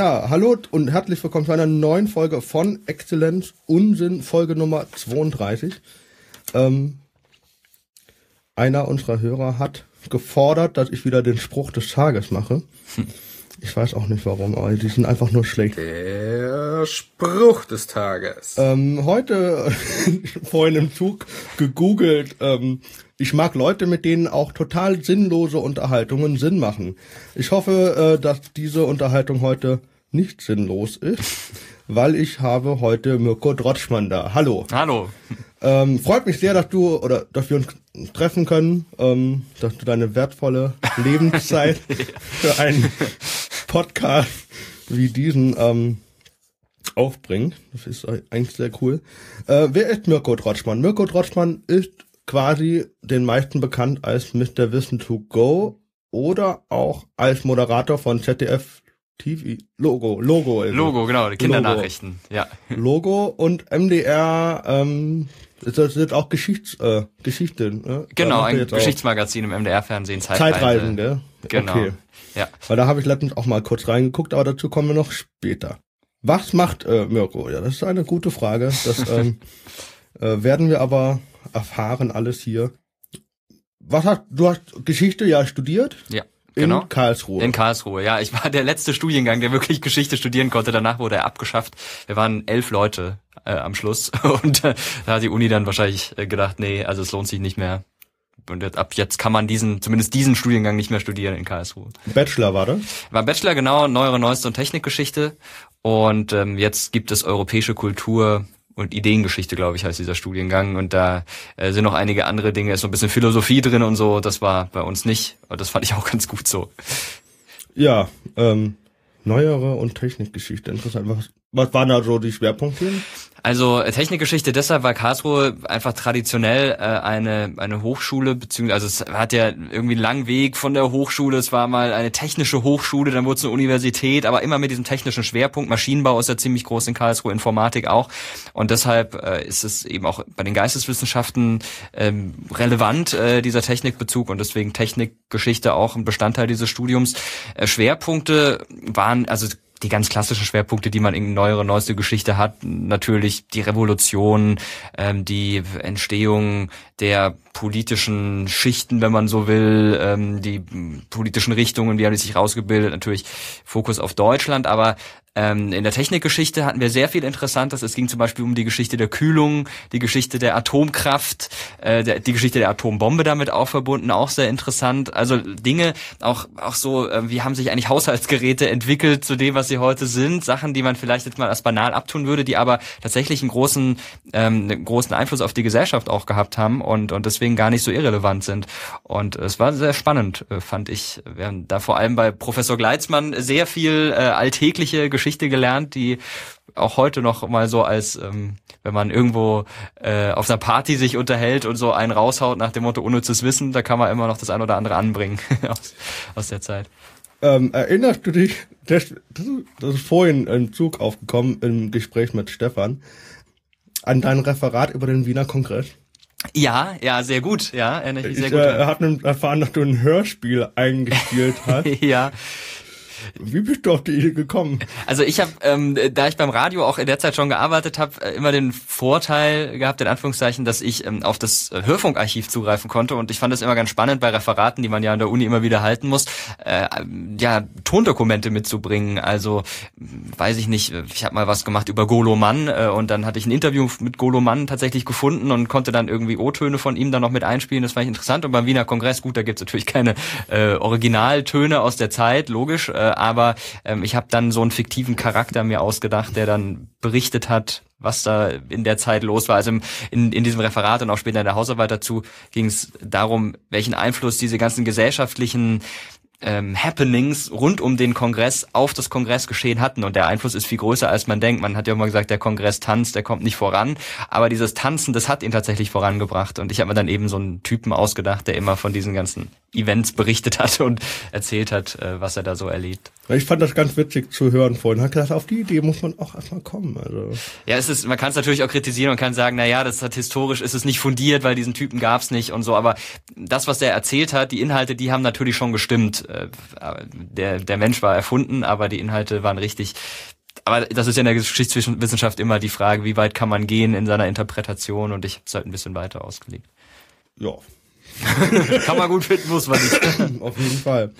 Ja, hallo und herzlich willkommen zu einer neuen Folge von Exzellenz Unsinn, Folge Nummer 32. Ähm, einer unserer Hörer hat gefordert, dass ich wieder den Spruch des Tages mache. Ich weiß auch nicht warum, aber die sind einfach nur schlecht. Der Spruch des Tages. Ähm, heute vorhin im Zug gegoogelt. Ähm, ich mag Leute, mit denen auch total sinnlose Unterhaltungen Sinn machen. Ich hoffe, äh, dass diese Unterhaltung heute nicht sinnlos ist, weil ich habe heute Mirko Drotschmann da. Hallo. Hallo. Ähm, freut mich sehr, dass du oder dass wir uns treffen können, ähm, dass du deine wertvolle Lebenszeit für einen Podcast wie diesen ähm, aufbringst. Das ist eigentlich sehr cool. Äh, wer ist Mirko Drotschmann? Mirko Drotschmann ist quasi den meisten bekannt als Mr. Wissen to Go oder auch als Moderator von ZDF TV Logo Logo also. Logo genau die Kindernachrichten Logo. ja Logo und MDR ähm, das sind auch Geschichts äh, Geschichten ne? genau ein Geschichtsmagazin im MDR Fernsehen Zeitreisen Zeitreisen gell? genau okay. ja weil da habe ich letztens auch mal kurz reingeguckt aber dazu kommen wir noch später was macht äh, Mirko ja das ist eine gute Frage das ähm, äh, werden wir aber erfahren alles hier was hast du hast Geschichte ja studiert ja Genau. In Karlsruhe. In Karlsruhe, ja. Ich war der letzte Studiengang, der wirklich Geschichte studieren konnte. Danach wurde er abgeschafft. Wir waren elf Leute äh, am Schluss. Und äh, da hat die Uni dann wahrscheinlich äh, gedacht, nee, also es lohnt sich nicht mehr. Und jetzt, ab jetzt kann man diesen, zumindest diesen Studiengang nicht mehr studieren in Karlsruhe. Bachelor war das? War Bachelor, genau, Neuere, Neueste und Technikgeschichte. Und ähm, jetzt gibt es europäische Kultur, und Ideengeschichte, glaube ich, heißt dieser Studiengang. Und da äh, sind noch einige andere Dinge, ist so ein bisschen Philosophie drin und so. Das war bei uns nicht. Und das fand ich auch ganz gut so. Ja, ähm, neuere und Technikgeschichte. Interessant. Was, was waren da so die Schwerpunkte? Also äh, Technikgeschichte deshalb, weil Karlsruhe einfach traditionell äh, eine eine Hochschule beziehungsweise also es hat ja irgendwie einen langen Weg von der Hochschule. Es war mal eine technische Hochschule, dann wurde es eine Universität, aber immer mit diesem technischen Schwerpunkt. Maschinenbau ist ja ziemlich groß in Karlsruhe, Informatik auch und deshalb äh, ist es eben auch bei den Geisteswissenschaften ähm, relevant äh, dieser Technikbezug und deswegen Technikgeschichte auch ein Bestandteil dieses Studiums. Äh, Schwerpunkte waren also die ganz klassischen Schwerpunkte, die man in neuere, neueste Geschichte hat, natürlich die Revolution, ähm, die Entstehung der politischen Schichten, wenn man so will, ähm, die politischen Richtungen, wie haben die sich rausgebildet, natürlich Fokus auf Deutschland, aber ähm, in der Technikgeschichte hatten wir sehr viel Interessantes. Es ging zum Beispiel um die Geschichte der Kühlung, die Geschichte der Atomkraft, äh, der, die Geschichte der Atombombe damit auch verbunden, auch sehr interessant. Also Dinge, auch, auch so, äh, wie haben sich eigentlich Haushaltsgeräte entwickelt zu dem, was sie heute sind. Sachen, die man vielleicht jetzt mal als banal abtun würde, die aber tatsächlich einen großen, ähm, einen großen Einfluss auf die Gesellschaft auch gehabt haben und, und deswegen gar nicht so irrelevant sind. Und es war sehr spannend, äh, fand ich. Wir haben da vor allem bei Professor Gleitzmann sehr viel äh, alltägliche Geschichte gelernt, die auch heute noch mal so als, ähm, wenn man irgendwo äh, auf einer Party sich unterhält und so einen raushaut nach dem Motto unnützes Wissen, da kann man immer noch das ein oder andere anbringen aus, aus der Zeit. Ähm, erinnerst du dich, das, das ist vorhin im Zug aufgekommen im Gespräch mit Stefan, an dein Referat über den Wiener Kongress? Ja, ja, sehr gut, ja, erinnere ich mich sehr ich, gut. Äh, habe erfahren, dass du ein Hörspiel eingespielt hast. ja, wie bist du auf die Idee gekommen? Also ich habe, ähm, da ich beim Radio auch in der Zeit schon gearbeitet habe, äh, immer den Vorteil gehabt, in Anführungszeichen, dass ich ähm, auf das Hörfunkarchiv zugreifen konnte und ich fand es immer ganz spannend bei Referaten, die man ja an der Uni immer wieder halten muss, äh, ja Tondokumente mitzubringen. Also weiß ich nicht, ich habe mal was gemacht über Golo Mann äh, und dann hatte ich ein Interview mit Golo Mann tatsächlich gefunden und konnte dann irgendwie O-Töne von ihm dann noch mit einspielen. Das fand ich interessant und beim Wiener Kongress, gut, da gibt's natürlich keine äh, Originaltöne aus der Zeit, logisch. Äh, aber ähm, ich habe dann so einen fiktiven Charakter mir ausgedacht, der dann berichtet hat, was da in der Zeit los war. Also in, in diesem Referat und auch später in der Hausarbeit dazu ging es darum, welchen Einfluss diese ganzen gesellschaftlichen ähm, Happenings rund um den Kongress auf das Kongressgeschehen hatten. Und der Einfluss ist viel größer, als man denkt. Man hat ja immer gesagt, der Kongress tanzt, der kommt nicht voran. Aber dieses Tanzen, das hat ihn tatsächlich vorangebracht. Und ich habe mir dann eben so einen Typen ausgedacht, der immer von diesen ganzen Events berichtet hat und erzählt hat, äh, was er da so erlebt. Ich fand das ganz witzig zu hören vorhin. Hat gedacht, auf die Idee muss man auch erstmal kommen. Also. Ja, es ist, man kann es natürlich auch kritisieren und kann sagen, na ja, das hat historisch ist es nicht fundiert, weil diesen Typen gab's nicht und so. Aber das, was der erzählt hat, die Inhalte, die haben natürlich schon gestimmt. Äh, der, der Mensch war erfunden, aber die Inhalte waren richtig aber das ist ja in der Geschichtswissenschaft immer die Frage, wie weit kann man gehen in seiner Interpretation und ich habe es halt ein bisschen weiter ausgelegt. Ja. kann man gut finden, muss man nicht. Auf jeden Fall.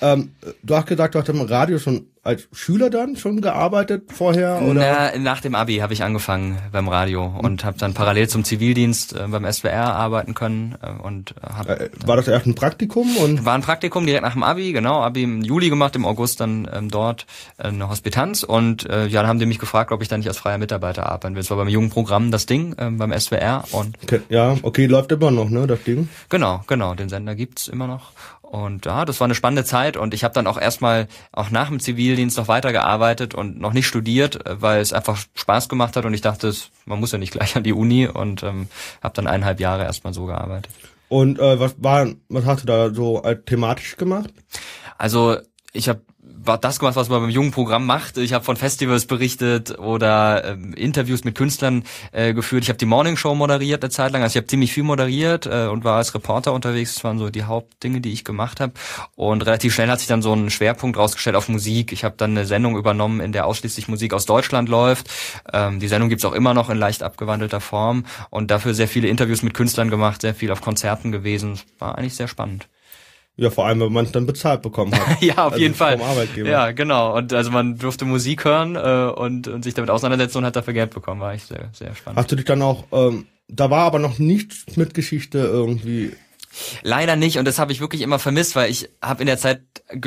Ähm, du hast gesagt, du hast im Radio schon als Schüler dann schon gearbeitet vorher? Oder? Na, nach dem Abi habe ich angefangen beim Radio und habe dann parallel zum Zivildienst äh, beim SWR arbeiten können äh, und äh, hab äh, war das erst ein Praktikum und war ein Praktikum direkt nach dem Abi, genau, Abi im Juli gemacht, im August dann ähm, dort äh, eine Hospitanz und äh, ja, dann haben die mich gefragt, ob ich dann nicht als freier Mitarbeiter arbeiten will. Das war beim jungen Programm das Ding äh, beim SWR und okay, ja, okay, läuft immer noch, ne, das Ding. Genau, genau, den Sender gibt's immer noch und ja, das war eine spannende Zeit und ich habe dann auch erstmal auch nach dem Zivildienst noch weitergearbeitet und noch nicht studiert, äh, weil es einfach Spaß gemacht hat und ich dachte, man muss ja nicht gleich an die Uni und ähm, habe dann eineinhalb Jahre erstmal so gearbeitet. Und äh, was war, was hast du da so äh, thematisch gemacht? Also ich habe das gemacht, was man beim jungen Programm macht. Ich habe von Festivals berichtet oder ähm, Interviews mit Künstlern äh, geführt. Ich habe die Morning Show moderiert eine Zeit lang. Also ich habe ziemlich viel moderiert äh, und war als Reporter unterwegs. Das waren so die Hauptdinge, die ich gemacht habe. Und relativ schnell hat sich dann so ein Schwerpunkt rausgestellt auf Musik. Ich habe dann eine Sendung übernommen, in der ausschließlich Musik aus Deutschland läuft. Ähm, die Sendung gibt's auch immer noch in leicht abgewandelter Form und dafür sehr viele Interviews mit Künstlern gemacht, sehr viel auf Konzerten gewesen. War eigentlich sehr spannend. Ja, vor allem, wenn man es dann bezahlt bekommen hat. ja, auf also jeden Fall. Ja, genau. Und also man durfte Musik hören äh, und, und sich damit auseinandersetzen und hat dafür Geld bekommen. War ich sehr, sehr spannend. Hast du dich dann auch, ähm, da war aber noch nichts mit Geschichte irgendwie Leider nicht und das habe ich wirklich immer vermisst, weil ich habe in der Zeit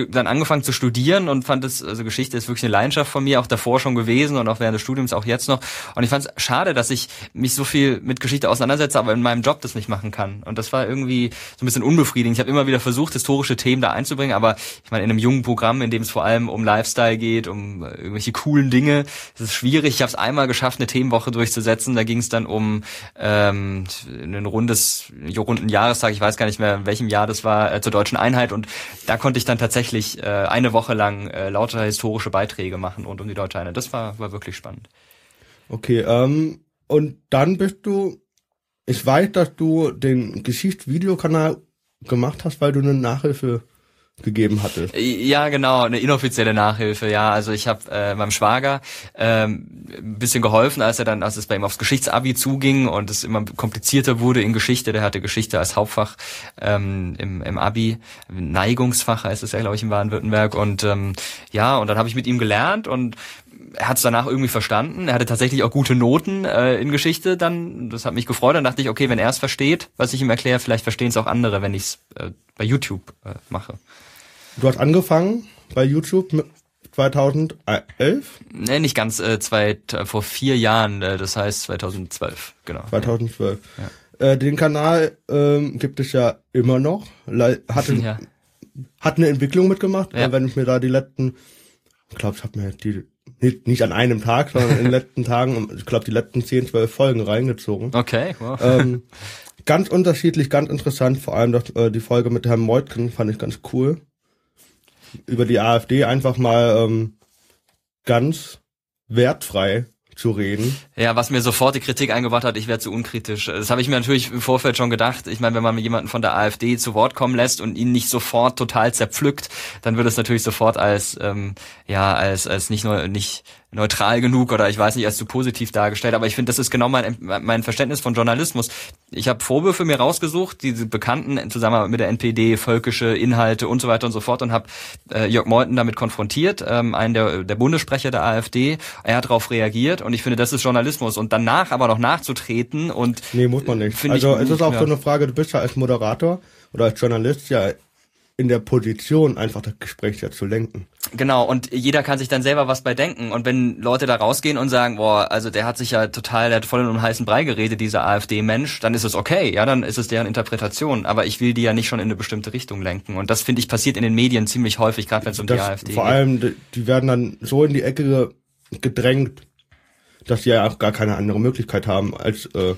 dann angefangen zu studieren und fand es, also Geschichte ist wirklich eine Leidenschaft von mir, auch davor schon gewesen und auch während des Studiums auch jetzt noch. Und ich fand es schade, dass ich mich so viel mit Geschichte auseinandersetze, aber in meinem Job das nicht machen kann. Und das war irgendwie so ein bisschen unbefriedigend. Ich habe immer wieder versucht, historische Themen da einzubringen, aber ich meine, in einem jungen Programm, in dem es vor allem um Lifestyle geht, um irgendwelche coolen Dinge, ist es schwierig. Ich habe es einmal geschafft, eine Themenwoche durchzusetzen. Da ging es dann um ähm, ein rundes, runden Jahrestag, ich weiß gar nicht mehr, in welchem Jahr das war, äh, zur deutschen Einheit. Und da konnte ich dann tatsächlich äh, eine Woche lang äh, lauter historische Beiträge machen rund um die deutsche Einheit. Das war, war wirklich spannend. Okay, ähm, und dann bist du, ich weiß, dass du den Geschichtsvideokanal gemacht hast, weil du eine Nachhilfe gegeben hatte. Ja, genau, eine inoffizielle Nachhilfe, ja. Also ich habe äh, meinem Schwager ähm, ein bisschen geholfen, als er dann, als es bei ihm aufs Geschichtsabi zuging und es immer komplizierter wurde in Geschichte. Der hatte Geschichte als Hauptfach ähm, im, im Abi, Neigungsfach heißt es ja, glaube ich, in Baden-Württemberg. Und ähm, ja, und dann habe ich mit ihm gelernt und er hat es danach irgendwie verstanden. Er hatte tatsächlich auch gute Noten äh, in Geschichte dann. Das hat mich gefreut. Dann dachte ich, okay, wenn er es versteht, was ich ihm erkläre, vielleicht verstehen es auch andere, wenn ich es äh, bei YouTube äh, mache. Du hast angefangen bei YouTube mit 2011? Nee, nicht ganz, äh, zwei, vor vier Jahren, äh, das heißt 2012, genau. 2012. Ja. Äh, den Kanal ähm, gibt es ja immer noch. Hatte, ja. hat eine Entwicklung mitgemacht, ja. wenn ich mir da die letzten, ich glaube, ich habe mir die nicht, nicht an einem Tag, sondern in den letzten Tagen, ich glaube, die letzten 10, 12 Folgen reingezogen. Okay, wow. Ähm, ganz unterschiedlich, ganz interessant, vor allem das, äh, die Folge mit Herrn Meutken fand ich ganz cool über die AfD einfach mal ähm, ganz wertfrei zu reden. Ja, was mir sofort die Kritik eingebracht hat, ich wäre zu unkritisch. Das habe ich mir natürlich im Vorfeld schon gedacht. Ich meine, wenn man jemanden von der AfD zu Wort kommen lässt und ihn nicht sofort total zerpflückt, dann wird es natürlich sofort als ähm, ja als als nicht nur nicht neutral genug oder ich weiß nicht, als zu positiv dargestellt. Aber ich finde, das ist genau mein, mein Verständnis von Journalismus. Ich habe Vorwürfe mir rausgesucht, diese bekannten zusammen mit der NPD, völkische Inhalte und so weiter und so fort und habe äh, Jörg Meuthen damit konfrontiert, ähm, einen der, der Bundessprecher der AfD. Er hat darauf reagiert und ich finde, das ist Journalismus. Und danach aber noch nachzutreten und... Nee, muss man nicht. Also es ist auch ja. so eine Frage, du bist ja als Moderator oder als Journalist ja in der Position, einfach das Gespräch ja zu lenken. Genau, und jeder kann sich dann selber was bei denken. Und wenn Leute da rausgehen und sagen, boah, also der hat sich ja total, der hat voll in einem heißen Brei geredet, dieser AfD-Mensch, dann ist es okay, ja, dann ist es deren Interpretation. Aber ich will die ja nicht schon in eine bestimmte Richtung lenken. Und das, finde ich, passiert in den Medien ziemlich häufig, gerade wenn es um das, die AfD vor geht. Vor allem, die werden dann so in die Ecke gedrängt, dass sie ja auch gar keine andere Möglichkeit haben, als äh,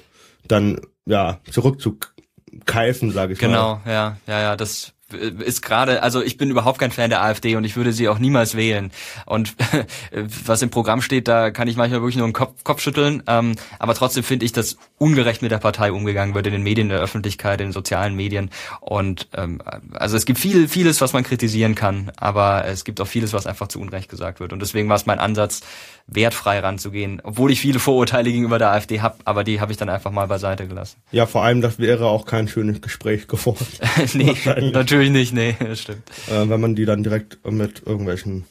dann ja zurückzukeifen, sage ich genau, mal. Genau, ja, ja, ja, das ist gerade, also ich bin überhaupt kein Fan der AfD und ich würde sie auch niemals wählen. Und was im Programm steht, da kann ich manchmal wirklich nur einen Kopf, Kopf schütteln. Ähm, aber trotzdem finde ich, dass ungerecht mit der Partei umgegangen wird in den Medien, in der Öffentlichkeit, in den sozialen Medien. Und ähm, also es gibt viel, vieles, was man kritisieren kann, aber es gibt auch vieles, was einfach zu Unrecht gesagt wird. Und deswegen war es mein Ansatz, wertfrei ranzugehen, obwohl ich viele Vorurteile gegenüber der AfD habe, aber die habe ich dann einfach mal beiseite gelassen. Ja, vor allem, das wäre auch kein schönes Gespräch geworden. nee, natürlich nicht, nee, das stimmt. Äh, wenn man die dann direkt mit irgendwelchen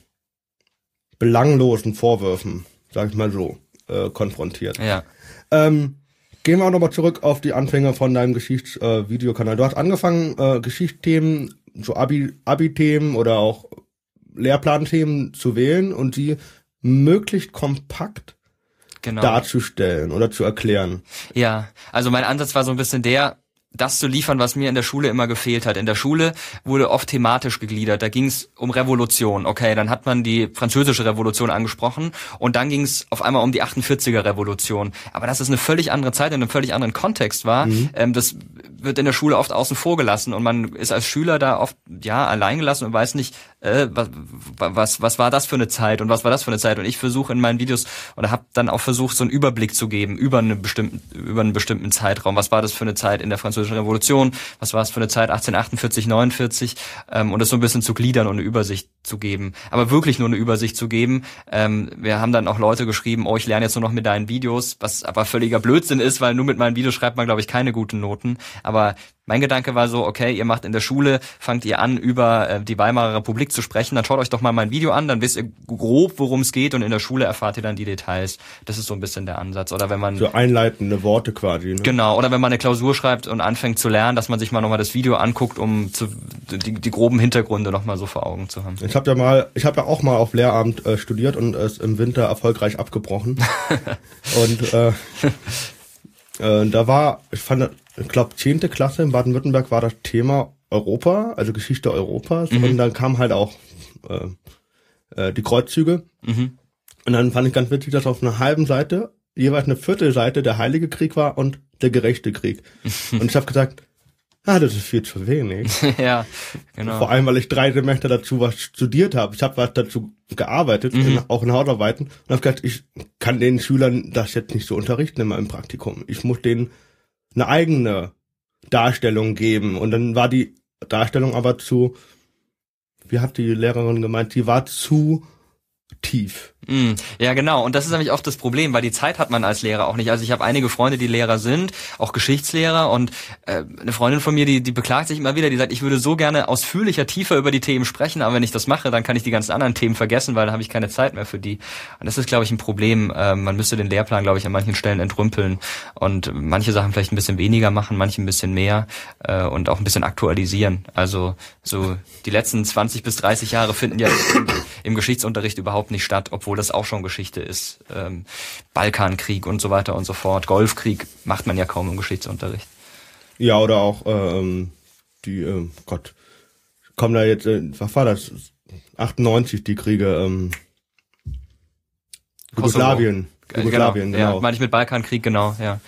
belanglosen Vorwürfen, sag ich mal so, äh, konfrontiert. Ja. Ähm, gehen wir auch nochmal zurück auf die Anfänge von deinem Geschichtsvideokanal. Äh, du hast angefangen, äh, Geschichtsthemen, so Abi, Abi-Themen oder auch Lehrplanthemen zu wählen und die möglichst kompakt genau. darzustellen oder zu erklären. Ja, also mein Ansatz war so ein bisschen der, das zu liefern, was mir in der Schule immer gefehlt hat. In der Schule wurde oft thematisch gegliedert. Da ging es um Revolution. Okay, dann hat man die französische Revolution angesprochen und dann ging es auf einmal um die 48er Revolution. Aber dass es eine völlig andere Zeit in einem völlig anderen Kontext war, mhm. ähm, das wird in der Schule oft außen vor gelassen und man ist als Schüler da oft ja allein gelassen und weiß nicht, äh, was, was was war das für eine Zeit und was war das für eine Zeit. Und ich versuche in meinen Videos oder habe dann auch versucht, so einen Überblick zu geben über einen bestimmten über einen bestimmten Zeitraum. Was war das für eine Zeit in der französischen Revolution, was war es für eine Zeit 1848, 49 ähm, und das so ein bisschen zu gliedern und eine Übersicht zu geben. Aber wirklich nur eine Übersicht zu geben. Ähm, wir haben dann auch Leute geschrieben, oh, ich lerne jetzt nur noch mit deinen Videos, was aber völliger Blödsinn ist, weil nur mit meinen Videos schreibt man, glaube ich, keine guten Noten. Aber mein Gedanke war so, okay, ihr macht in der Schule, fangt ihr an, über äh, die Weimarer Republik zu sprechen, dann schaut euch doch mal mein Video an, dann wisst ihr grob, worum es geht und in der Schule erfahrt ihr dann die Details. Das ist so ein bisschen der Ansatz. Oder wenn man... So einleitende Worte quasi. Ne? Genau, oder wenn man eine Klausur schreibt und anfängt zu lernen, dass man sich mal nochmal das Video anguckt, um zu, die, die groben Hintergründe nochmal so vor Augen zu haben. Ich habe ja mal, ich habe ja auch mal auf Lehramt äh, studiert und es im Winter erfolgreich abgebrochen. und äh, äh, da war, ich fand, ich glaube, zehnte Klasse in Baden-Württemberg war das Thema Europa, also Geschichte Europas. Mhm. Und dann kam halt auch äh, äh, die Kreuzzüge. Mhm. Und dann fand ich ganz witzig, dass auf einer halben Seite jeweils eine Viertelseite der Heilige Krieg war und der gerechte Krieg. und ich habe gesagt, ah, das ist viel zu wenig. ja, genau. Vor allem, weil ich drei Semester dazu was studiert habe. Ich habe was dazu gearbeitet, mhm. in, auch in Hausarbeiten. Und habe gesagt, ich kann den Schülern das jetzt nicht so unterrichten in meinem Praktikum. Ich muss denen eine eigene Darstellung geben. Und dann war die Darstellung aber zu, wie hat die Lehrerin gemeint, die war zu tief. Mm, ja, genau. Und das ist nämlich oft das Problem, weil die Zeit hat man als Lehrer auch nicht. Also ich habe einige Freunde, die Lehrer sind, auch Geschichtslehrer. Und äh, eine Freundin von mir, die, die beklagt sich immer wieder, die sagt, ich würde so gerne ausführlicher, tiefer über die Themen sprechen, aber wenn ich das mache, dann kann ich die ganzen anderen Themen vergessen, weil dann habe ich keine Zeit mehr für die. Und das ist, glaube ich, ein Problem. Äh, man müsste den Lehrplan, glaube ich, an manchen Stellen entrümpeln und manche Sachen vielleicht ein bisschen weniger machen, manche ein bisschen mehr äh, und auch ein bisschen aktualisieren. Also so die letzten 20 bis 30 Jahre finden ja im, im Geschichtsunterricht überhaupt nicht statt, obwohl das auch schon Geschichte ist. Ähm, Balkankrieg und so weiter und so fort. Golfkrieg macht man ja kaum im Geschichtsunterricht. Ja, oder auch ähm, die, äh, Gott, kommen da jetzt, äh, was war das? 98 die Kriege, ähm, Jugoslawien. Jugoslawien, genau. genau. Ja, meine ich mit Balkankrieg, genau, ja.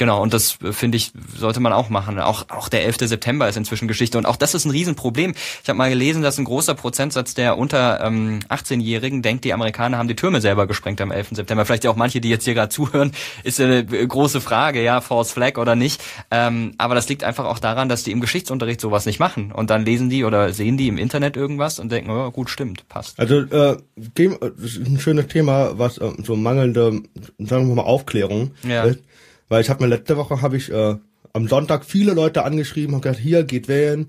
Genau, und das äh, finde ich, sollte man auch machen. Auch, auch der 11. September ist inzwischen Geschichte. Und auch das ist ein Riesenproblem. Ich habe mal gelesen, dass ein großer Prozentsatz der unter ähm, 18-Jährigen denkt, die Amerikaner haben die Türme selber gesprengt am 11. September. Vielleicht auch manche, die jetzt hier gerade zuhören, ist eine große Frage, ja, False Flag oder nicht. Ähm, aber das liegt einfach auch daran, dass die im Geschichtsunterricht sowas nicht machen. Und dann lesen die oder sehen die im Internet irgendwas und denken, oh, gut, stimmt, passt. Also äh, ein schönes Thema, was äh, so mangelnde, sagen wir mal, Aufklärung ja. ist weil ich habe mir letzte Woche habe ich äh, am Sonntag viele Leute angeschrieben und gesagt, hier geht wählen.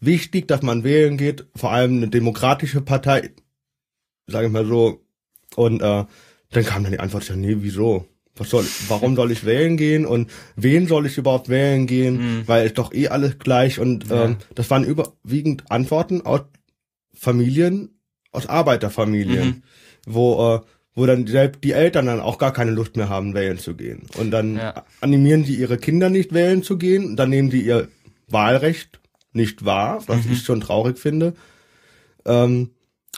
Wichtig, dass man wählen geht, vor allem eine demokratische Partei, sage ich mal so. Und äh, dann kam dann die Antwort, ja, nee, wieso? Was soll, warum soll ich wählen gehen und wen soll ich überhaupt wählen gehen? Mhm. Weil ist doch eh alles gleich und ja. ähm, das waren überwiegend Antworten aus Familien, aus Arbeiterfamilien, mhm. wo äh, wo dann selbst die Eltern dann auch gar keine Lust mehr haben, wählen zu gehen. Und dann ja. animieren sie ihre Kinder nicht wählen zu gehen, dann nehmen sie ihr Wahlrecht nicht wahr, was mhm. ich schon traurig finde. Ähm,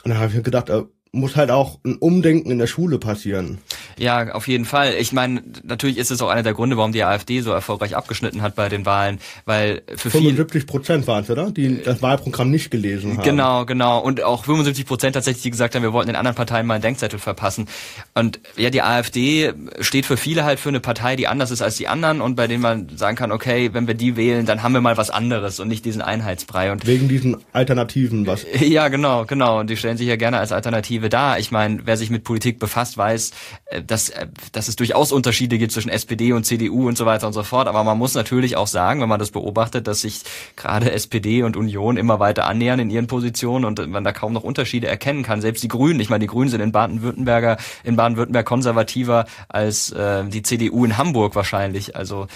und dann habe ich mir gedacht, äh, muss halt auch ein Umdenken in der Schule passieren. Ja, auf jeden Fall. Ich meine, natürlich ist es auch einer der Gründe, warum die AfD so erfolgreich abgeschnitten hat bei den Wahlen, weil für 75 Prozent waren es, oder? Die das Wahlprogramm nicht gelesen haben. Genau, genau. Und auch 75 Prozent tatsächlich, die gesagt haben, wir wollten den anderen Parteien mal einen Denkzettel verpassen. Und ja, die AfD steht für viele halt für eine Partei, die anders ist als die anderen und bei denen man sagen kann, okay, wenn wir die wählen, dann haben wir mal was anderes und nicht diesen Einheitsbrei. Und Wegen diesen Alternativen, was? Ja, genau, genau. Und die stellen sich ja gerne als Alternative dar. Ich meine, wer sich mit Politik befasst, weiß, äh, dass, äh, dass es durchaus Unterschiede gibt zwischen SPD und CDU und so weiter und so fort. Aber man muss natürlich auch sagen, wenn man das beobachtet, dass sich gerade SPD und Union immer weiter annähern in ihren Positionen und man da kaum noch Unterschiede erkennen kann. Selbst die Grünen, ich meine, die Grünen sind in Baden-Württemberger, in Baden-Württemberg konservativer als äh, die CDU in Hamburg wahrscheinlich. Also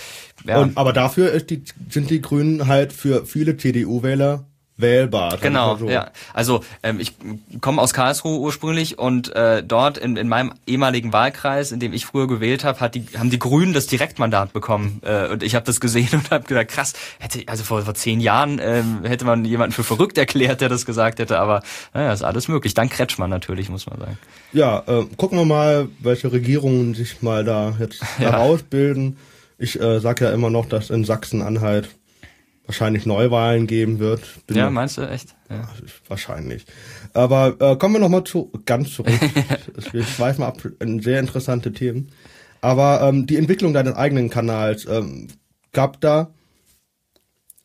ja. Und, aber dafür ist die, sind die Grünen halt für viele CDU-Wähler wählbar. Genau, so. ja. Also ähm, ich komme aus Karlsruhe ursprünglich und äh, dort in, in meinem ehemaligen Wahlkreis, in dem ich früher gewählt habe, hat die haben die Grünen das Direktmandat bekommen äh, und ich habe das gesehen und habe gedacht, krass, hätte also vor, vor zehn Jahren ähm, hätte man jemanden für verrückt erklärt, der das gesagt hätte, aber naja, ist alles möglich. Dank Kretschmann natürlich, muss man sagen. Ja, äh, gucken wir mal, welche Regierungen sich mal da jetzt ja. herausbilden. Ich äh, sage ja immer noch, dass in Sachsen-Anhalt wahrscheinlich Neuwahlen geben wird. Bin ja, meinst du echt? Ja. Wahrscheinlich. Aber äh, kommen wir nochmal zu ganz zurück. ich weiß mal ab in sehr interessante Themen. Aber ähm, die Entwicklung deines eigenen Kanals ähm, gab da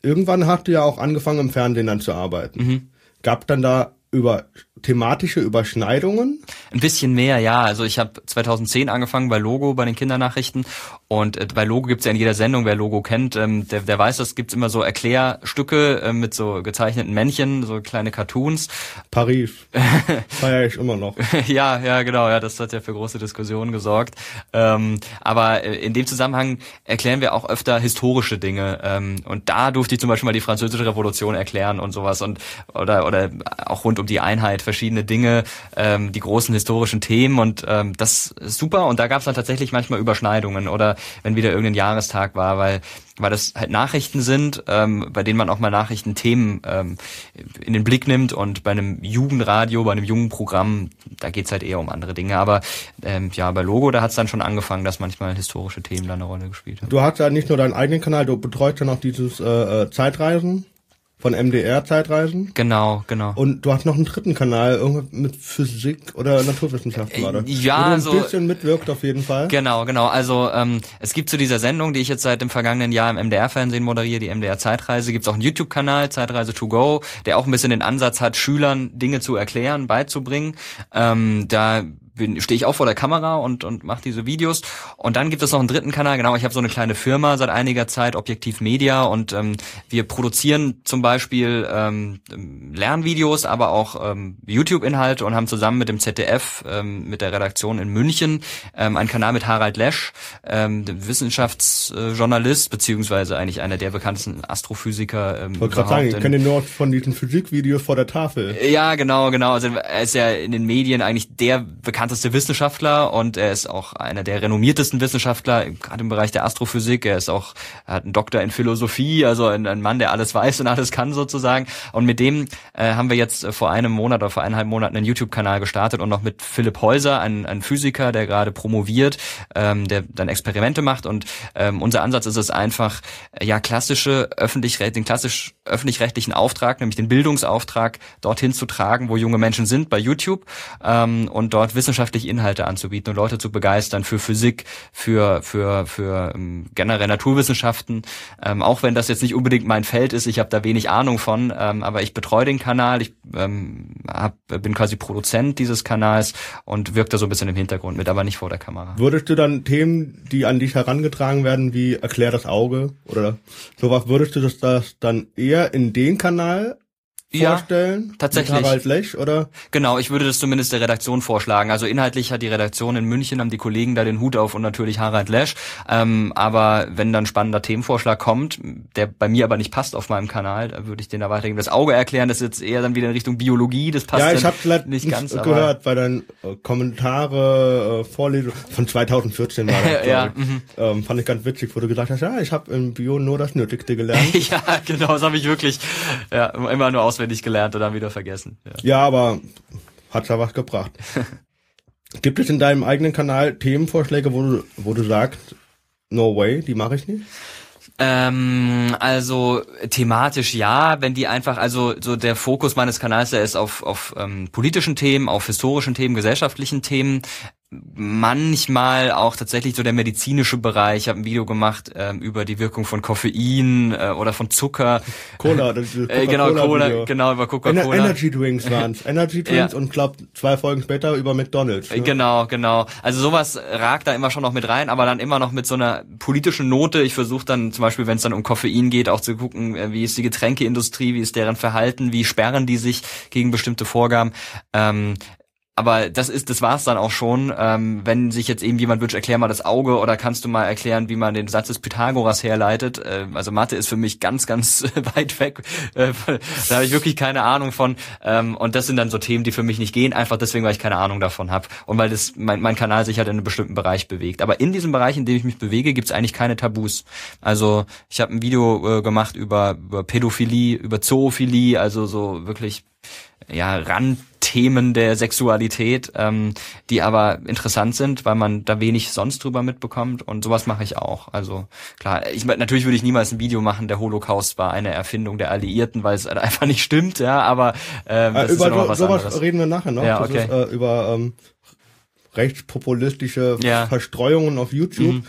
irgendwann hast du ja auch angefangen im Fernsehen dann zu arbeiten. Mhm. Gab dann da über thematische Überschneidungen? Ein bisschen mehr, ja. Also ich habe 2010 angefangen bei Logo, bei den Kindernachrichten. Und äh, bei Logo gibt's ja in jeder Sendung, wer Logo kennt, ähm, der, der weiß, es gibt immer so Erklärstücke äh, mit so gezeichneten Männchen, so kleine Cartoons. Paris. Feier ich immer noch. ja, ja, genau. Ja, das hat ja für große Diskussionen gesorgt. Ähm, aber äh, in dem Zusammenhang erklären wir auch öfter historische Dinge. Ähm, und da durfte ich zum Beispiel mal die französische Revolution erklären und sowas. Und oder, oder auch rund um die Einheit verschiedene Dinge, ähm, die großen historischen Themen und ähm, das ist super und da gab es dann tatsächlich manchmal Überschneidungen oder wenn wieder irgendein Jahrestag war, weil weil das halt Nachrichten sind, ähm, bei denen man auch mal Nachrichtenthemen ähm, in den Blick nimmt und bei einem Jugendradio, bei einem jungen Programm, da geht's halt eher um andere Dinge. Aber ähm, ja, bei Logo, da hat's dann schon angefangen, dass manchmal historische Themen da eine Rolle gespielt haben. Du hast ja nicht nur deinen eigenen Kanal, du betreust ja noch dieses äh, äh Zeitreisen von MDR-Zeitreisen. Genau, genau. Und du hast noch einen dritten Kanal, irgendwie mit Physik oder Naturwissenschaften, oder? Ja, Wo du ein so, bisschen mitwirkt auf jeden Fall. Genau, genau. Also ähm, es gibt zu dieser Sendung, die ich jetzt seit dem vergangenen Jahr im MDR-Fernsehen moderiere, die MDR-Zeitreise, gibt es auch einen YouTube-Kanal, Zeitreise to go, der auch ein bisschen den Ansatz hat, Schülern Dinge zu erklären, beizubringen. Ähm, da stehe ich auch vor der Kamera und, und mache diese Videos. Und dann gibt es noch einen dritten Kanal, genau, ich habe so eine kleine Firma seit einiger Zeit, Objektiv Media, und ähm, wir produzieren zum Beispiel ähm, Lernvideos, aber auch ähm, YouTube-Inhalte und haben zusammen mit dem ZDF, ähm, mit der Redaktion in München, ähm, einen Kanal mit Harald Lesch, ähm, dem Wissenschaftsjournalist, beziehungsweise eigentlich einer der bekanntesten Astrophysiker. Ähm, ich wollte gerade sagen, ich kenne nur von diesen Physikvideos vor der Tafel. Ja, genau, genau. Also er ist ja in den Medien eigentlich der bekannteste bekannteste Wissenschaftler und er ist auch einer der renommiertesten Wissenschaftler, gerade im Bereich der Astrophysik. Er ist auch, er hat einen Doktor in Philosophie, also ein, ein Mann, der alles weiß und alles kann sozusagen. Und mit dem äh, haben wir jetzt vor einem Monat oder vor eineinhalb Monaten einen YouTube-Kanal gestartet und noch mit Philipp Häuser, ein, ein Physiker, der gerade promoviert, ähm, der dann Experimente macht. Und ähm, unser Ansatz ist es einfach, äh, ja, klassische öffentlich den klassisch öffentlich-rechtlichen Auftrag, nämlich den Bildungsauftrag, dorthin zu tragen, wo junge Menschen sind, bei YouTube ähm, und dort Wissenschaft wissenschaftliche Inhalte anzubieten und Leute zu begeistern für Physik, für für für ähm, generell Naturwissenschaften. Ähm, auch wenn das jetzt nicht unbedingt mein Feld ist, ich habe da wenig Ahnung von, ähm, aber ich betreue den Kanal, ich ähm, hab, bin quasi Produzent dieses Kanals und wirke da so ein bisschen im Hintergrund mit, aber nicht vor der Kamera. Würdest du dann Themen, die an dich herangetragen werden, wie erklär das Auge oder sowas, würdest du das, das dann eher in den Kanal vorstellen? Ja, tatsächlich. Mit Harald Lech, oder? Genau, ich würde das zumindest der Redaktion vorschlagen. Also inhaltlich hat die Redaktion in München, haben die Kollegen da den Hut auf und natürlich Harald Lesch. Ähm, aber wenn dann spannender Themenvorschlag kommt, der bei mir aber nicht passt auf meinem Kanal, da würde ich den da weitergeben. Das Auge erklären, das ist jetzt eher dann wieder in Richtung Biologie, das passt ja, ich habe nicht ganz gehört, weil dann äh, Kommentare, äh, Vorlesung von 2014 war das, ja, mhm. ähm, fand ich ganz witzig, wo du gesagt hast, ja, ich habe im Bio nur das Nötigste gelernt. ja, genau, das habe ich wirklich ja, immer nur auswendig auswendig gelernt und dann wieder vergessen. Ja, ja aber hat ja was gebracht. Gibt es in deinem eigenen Kanal Themenvorschläge, wo du, wo du sagst, no way, die mache ich nicht? Ähm, also thematisch ja, wenn die einfach, also so der Fokus meines Kanals, der ist auf, auf ähm, politischen Themen, auf historischen Themen, gesellschaftlichen Themen manchmal auch tatsächlich so der medizinische Bereich. Ich habe ein Video gemacht ähm, über die Wirkung von Koffein äh, oder von Zucker. Cola, das ist äh, genau Cola, Video. genau über Coca-Cola. Energy Drinks waren's. Energy Drinks ja. und glaub zwei Folgen später über McDonald's. Ne? Genau, genau. Also sowas ragt da immer schon noch mit rein, aber dann immer noch mit so einer politischen Note. Ich versuche dann zum Beispiel, wenn es dann um Koffein geht, auch zu gucken, äh, wie ist die Getränkeindustrie, wie ist deren Verhalten, wie sperren die sich gegen bestimmte Vorgaben. Ähm, aber das ist, das war's dann auch schon. Ähm, wenn sich jetzt eben jemand wünscht, erklär mal das Auge oder kannst du mal erklären, wie man den Satz des Pythagoras herleitet. Äh, also Mathe ist für mich ganz, ganz weit weg. Äh, da habe ich wirklich keine Ahnung von. Ähm, und das sind dann so Themen, die für mich nicht gehen, einfach deswegen, weil ich keine Ahnung davon habe und weil das mein, mein Kanal sich halt in einem bestimmten Bereich bewegt. Aber in diesem Bereich, in dem ich mich bewege, gibt's eigentlich keine Tabus. Also ich habe ein Video äh, gemacht über, über Pädophilie, über Zoophilie, also so wirklich ja, Randthemen der Sexualität, ähm, die aber interessant sind, weil man da wenig sonst drüber mitbekommt und sowas mache ich auch. Also klar, ich natürlich würde ich niemals ein Video machen, der Holocaust war eine Erfindung der Alliierten, weil es halt einfach nicht stimmt, ja, aber ähm, das äh, über ist ja was sowas anderes. reden wir nachher noch. Ja, okay. Ist, äh, über ähm, rechtspopulistische ja. Verstreuungen auf YouTube. Mhm.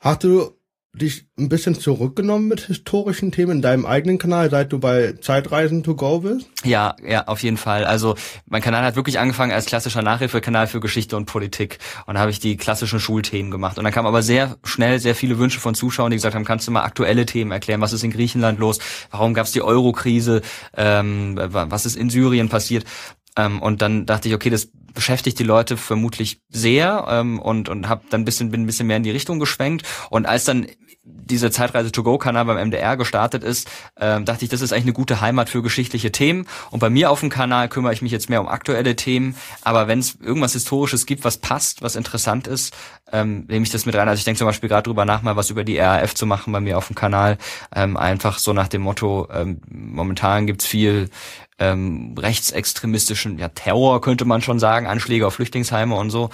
Hast du dich ein bisschen zurückgenommen mit historischen Themen in deinem eigenen Kanal, seit du bei Zeitreisen to go bist? Ja, ja, auf jeden Fall. Also mein Kanal hat wirklich angefangen als klassischer Nachhilfekanal für Geschichte und Politik. Und da habe ich die klassischen Schulthemen gemacht. Und dann kamen aber sehr schnell sehr viele Wünsche von Zuschauern, die gesagt haben, kannst du mal aktuelle Themen erklären, was ist in Griechenland los, warum gab es die Euro-Krise, ähm, was ist in Syrien passiert ähm, und dann dachte ich, okay, das beschäftigt die Leute vermutlich sehr ähm, und und habe dann bisschen bin ein bisschen mehr in die Richtung geschwenkt. Und als dann diese Zeitreise to go Kanal beim MDR gestartet ist, ähm, dachte ich, das ist eigentlich eine gute Heimat für geschichtliche Themen und bei mir auf dem Kanal kümmere ich mich jetzt mehr um aktuelle Themen, aber wenn es irgendwas historisches gibt, was passt, was interessant ist, ähm, nehme ich das mit rein. Also ich denke zum Beispiel gerade drüber nach, mal was über die RAF zu machen bei mir auf dem Kanal, ähm, einfach so nach dem Motto, ähm, momentan gibt's viel ähm, rechtsextremistischen ja, Terror, könnte man schon sagen, Anschläge auf Flüchtlingsheime und so.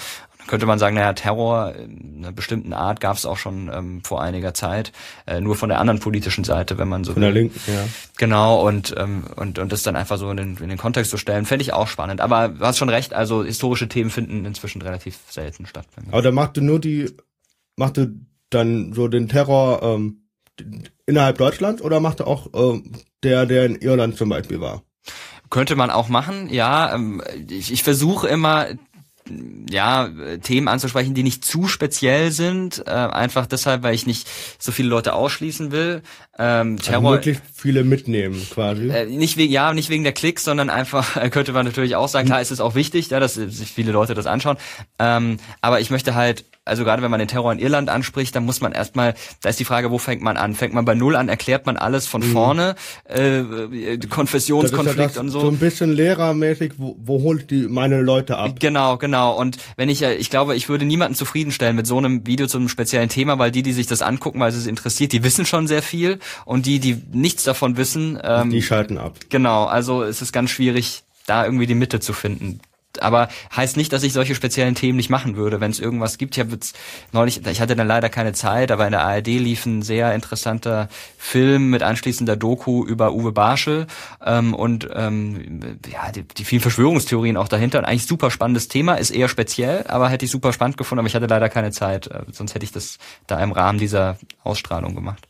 Könnte man sagen, naja, Terror einer bestimmten Art gab es auch schon ähm, vor einiger Zeit, äh, nur von der anderen politischen Seite, wenn man so Von der Linken, ja. Genau, und, ähm, und, und das dann einfach so in den, in den Kontext zu stellen, fände ich auch spannend. Aber du hast schon recht, also historische Themen finden inzwischen relativ selten statt. Aber da macht du nur die, macht du dann so den Terror ähm, innerhalb Deutschlands oder macht er auch äh, der, der in Irland zum Beispiel war? Könnte man auch machen, ja. Ähm, ich, ich versuche immer ja, Themen anzusprechen, die nicht zu speziell sind, äh, einfach deshalb, weil ich nicht so viele Leute ausschließen will. Ähm, also Terror, also möglichst viele mitnehmen, quasi. Äh, nicht wegen, ja, nicht wegen der Klicks, sondern einfach könnte man natürlich auch sagen, klar, ist es auch wichtig, ja, dass sich viele Leute das anschauen. Ähm, aber ich möchte halt also gerade wenn man den Terror in Irland anspricht, dann muss man erstmal, da ist die Frage, wo fängt man an? Fängt man bei Null an, erklärt man alles von mhm. vorne, äh, äh Konfessionskonflikt ja und so. So ein bisschen lehrermäßig, wo, wo holt die meine Leute ab? Genau, genau. Und wenn ich, ich glaube, ich würde niemanden zufriedenstellen mit so einem Video zu einem speziellen Thema, weil die, die sich das angucken, weil es sie interessiert, die wissen schon sehr viel und die, die nichts davon wissen, ähm, die schalten ab. Genau, also es ist ganz schwierig, da irgendwie die Mitte zu finden aber heißt nicht, dass ich solche speziellen Themen nicht machen würde, wenn es irgendwas gibt. Ich habe jetzt neulich, ich hatte dann leider keine Zeit, aber in der ARD lief ein sehr interessanter Film mit anschließender Doku über Uwe Barschel ähm, und ähm, ja, die, die vielen Verschwörungstheorien auch dahinter. Und eigentlich super spannendes Thema, ist eher speziell, aber hätte ich super spannend gefunden, aber ich hatte leider keine Zeit, äh, sonst hätte ich das da im Rahmen dieser Ausstrahlung gemacht.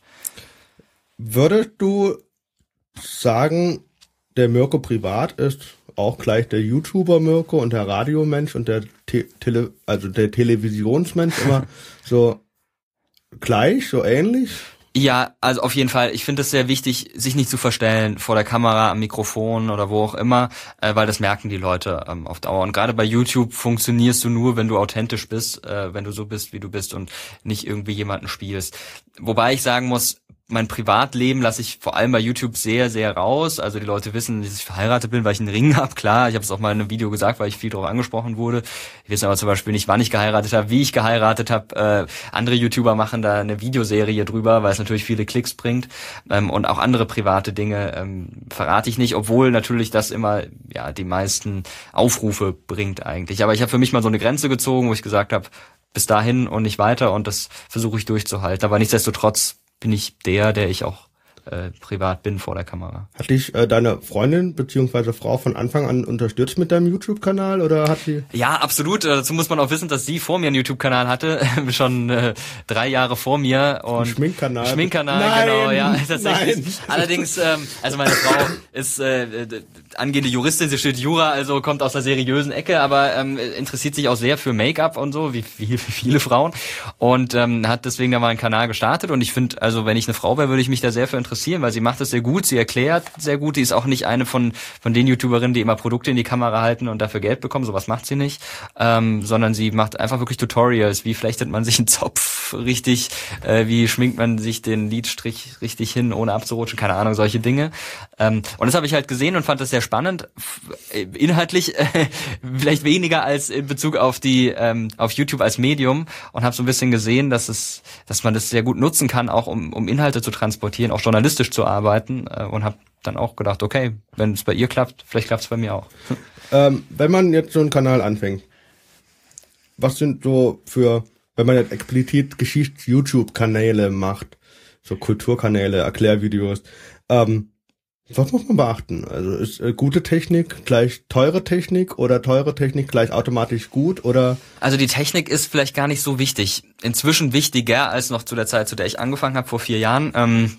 Würdest du sagen, der Mirko privat ist auch gleich der YouTuber Mirko und der Radiomensch und der Te Tele also der Televisionsmensch immer so gleich, so ähnlich? Ja, also auf jeden Fall. Ich finde es sehr wichtig, sich nicht zu verstellen vor der Kamera, am Mikrofon oder wo auch immer, äh, weil das merken die Leute ähm, auf Dauer. Und gerade bei YouTube funktionierst du nur, wenn du authentisch bist, äh, wenn du so bist, wie du bist und nicht irgendwie jemanden spielst. Wobei ich sagen muss, mein Privatleben lasse ich vor allem bei YouTube sehr, sehr raus. Also die Leute wissen, dass ich verheiratet bin, weil ich einen Ring habe. Klar, ich habe es auch mal in einem Video gesagt, weil ich viel darauf angesprochen wurde. Die wissen aber zum Beispiel nicht, wann ich geheiratet habe, wie ich geheiratet habe. Äh, andere YouTuber machen da eine Videoserie drüber, weil es natürlich viele Klicks bringt. Ähm, und auch andere private Dinge ähm, verrate ich nicht, obwohl natürlich das immer ja die meisten Aufrufe bringt eigentlich. Aber ich habe für mich mal so eine Grenze gezogen, wo ich gesagt habe, bis dahin und nicht weiter und das versuche ich durchzuhalten. Aber nichtsdestotrotz bin ich der, der ich auch äh, privat bin vor der Kamera. Hat dich äh, deine Freundin beziehungsweise Frau von Anfang an unterstützt mit deinem YouTube-Kanal oder hat sie? Ja, absolut. Äh, dazu muss man auch wissen, dass sie vor mir einen YouTube-Kanal hatte, schon äh, drei Jahre vor mir und Ein Schminkkanal. Schminkkanal, Nein, genau, ja, tatsächlich. nein. Allerdings, ähm, also meine Frau ist äh, äh, angehende Juristin, sie studiert Jura, also kommt aus der seriösen Ecke, aber ähm, interessiert sich auch sehr für Make-up und so, wie, wie, wie viele Frauen. Und ähm, hat deswegen da mal einen Kanal gestartet. Und ich finde, also wenn ich eine Frau wäre, würde ich mich da sehr für interessieren, weil sie macht das sehr gut, sie erklärt sehr gut, die ist auch nicht eine von von den YouTuberinnen, die immer Produkte in die Kamera halten und dafür Geld bekommen, sowas macht sie nicht, ähm, sondern sie macht einfach wirklich Tutorials, wie flechtet man sich einen Zopf richtig, äh, wie schminkt man sich den Lidstrich richtig hin, ohne abzurutschen, keine Ahnung, solche Dinge. Ähm, und das habe ich halt gesehen und fand das sehr spannend, äh, inhaltlich äh, vielleicht weniger als in Bezug auf die ähm, auf YouTube als Medium und habe so ein bisschen gesehen, dass es, dass man das sehr gut nutzen kann, auch um, um Inhalte zu transportieren, auch journalistisch zu arbeiten äh, und habe dann auch gedacht, okay, wenn es bei ihr klappt, vielleicht klappt es bei mir auch. Ähm, wenn man jetzt so einen Kanal anfängt, was sind so für, wenn man jetzt explizit Geschichts-YouTube-Kanäle macht, so Kulturkanäle, Erklärvideos, ähm, was muss man beachten? Also ist äh, gute Technik gleich teure Technik oder teure Technik gleich automatisch gut oder Also die Technik ist vielleicht gar nicht so wichtig. Inzwischen wichtiger als noch zu der Zeit, zu der ich angefangen habe, vor vier Jahren. Ähm,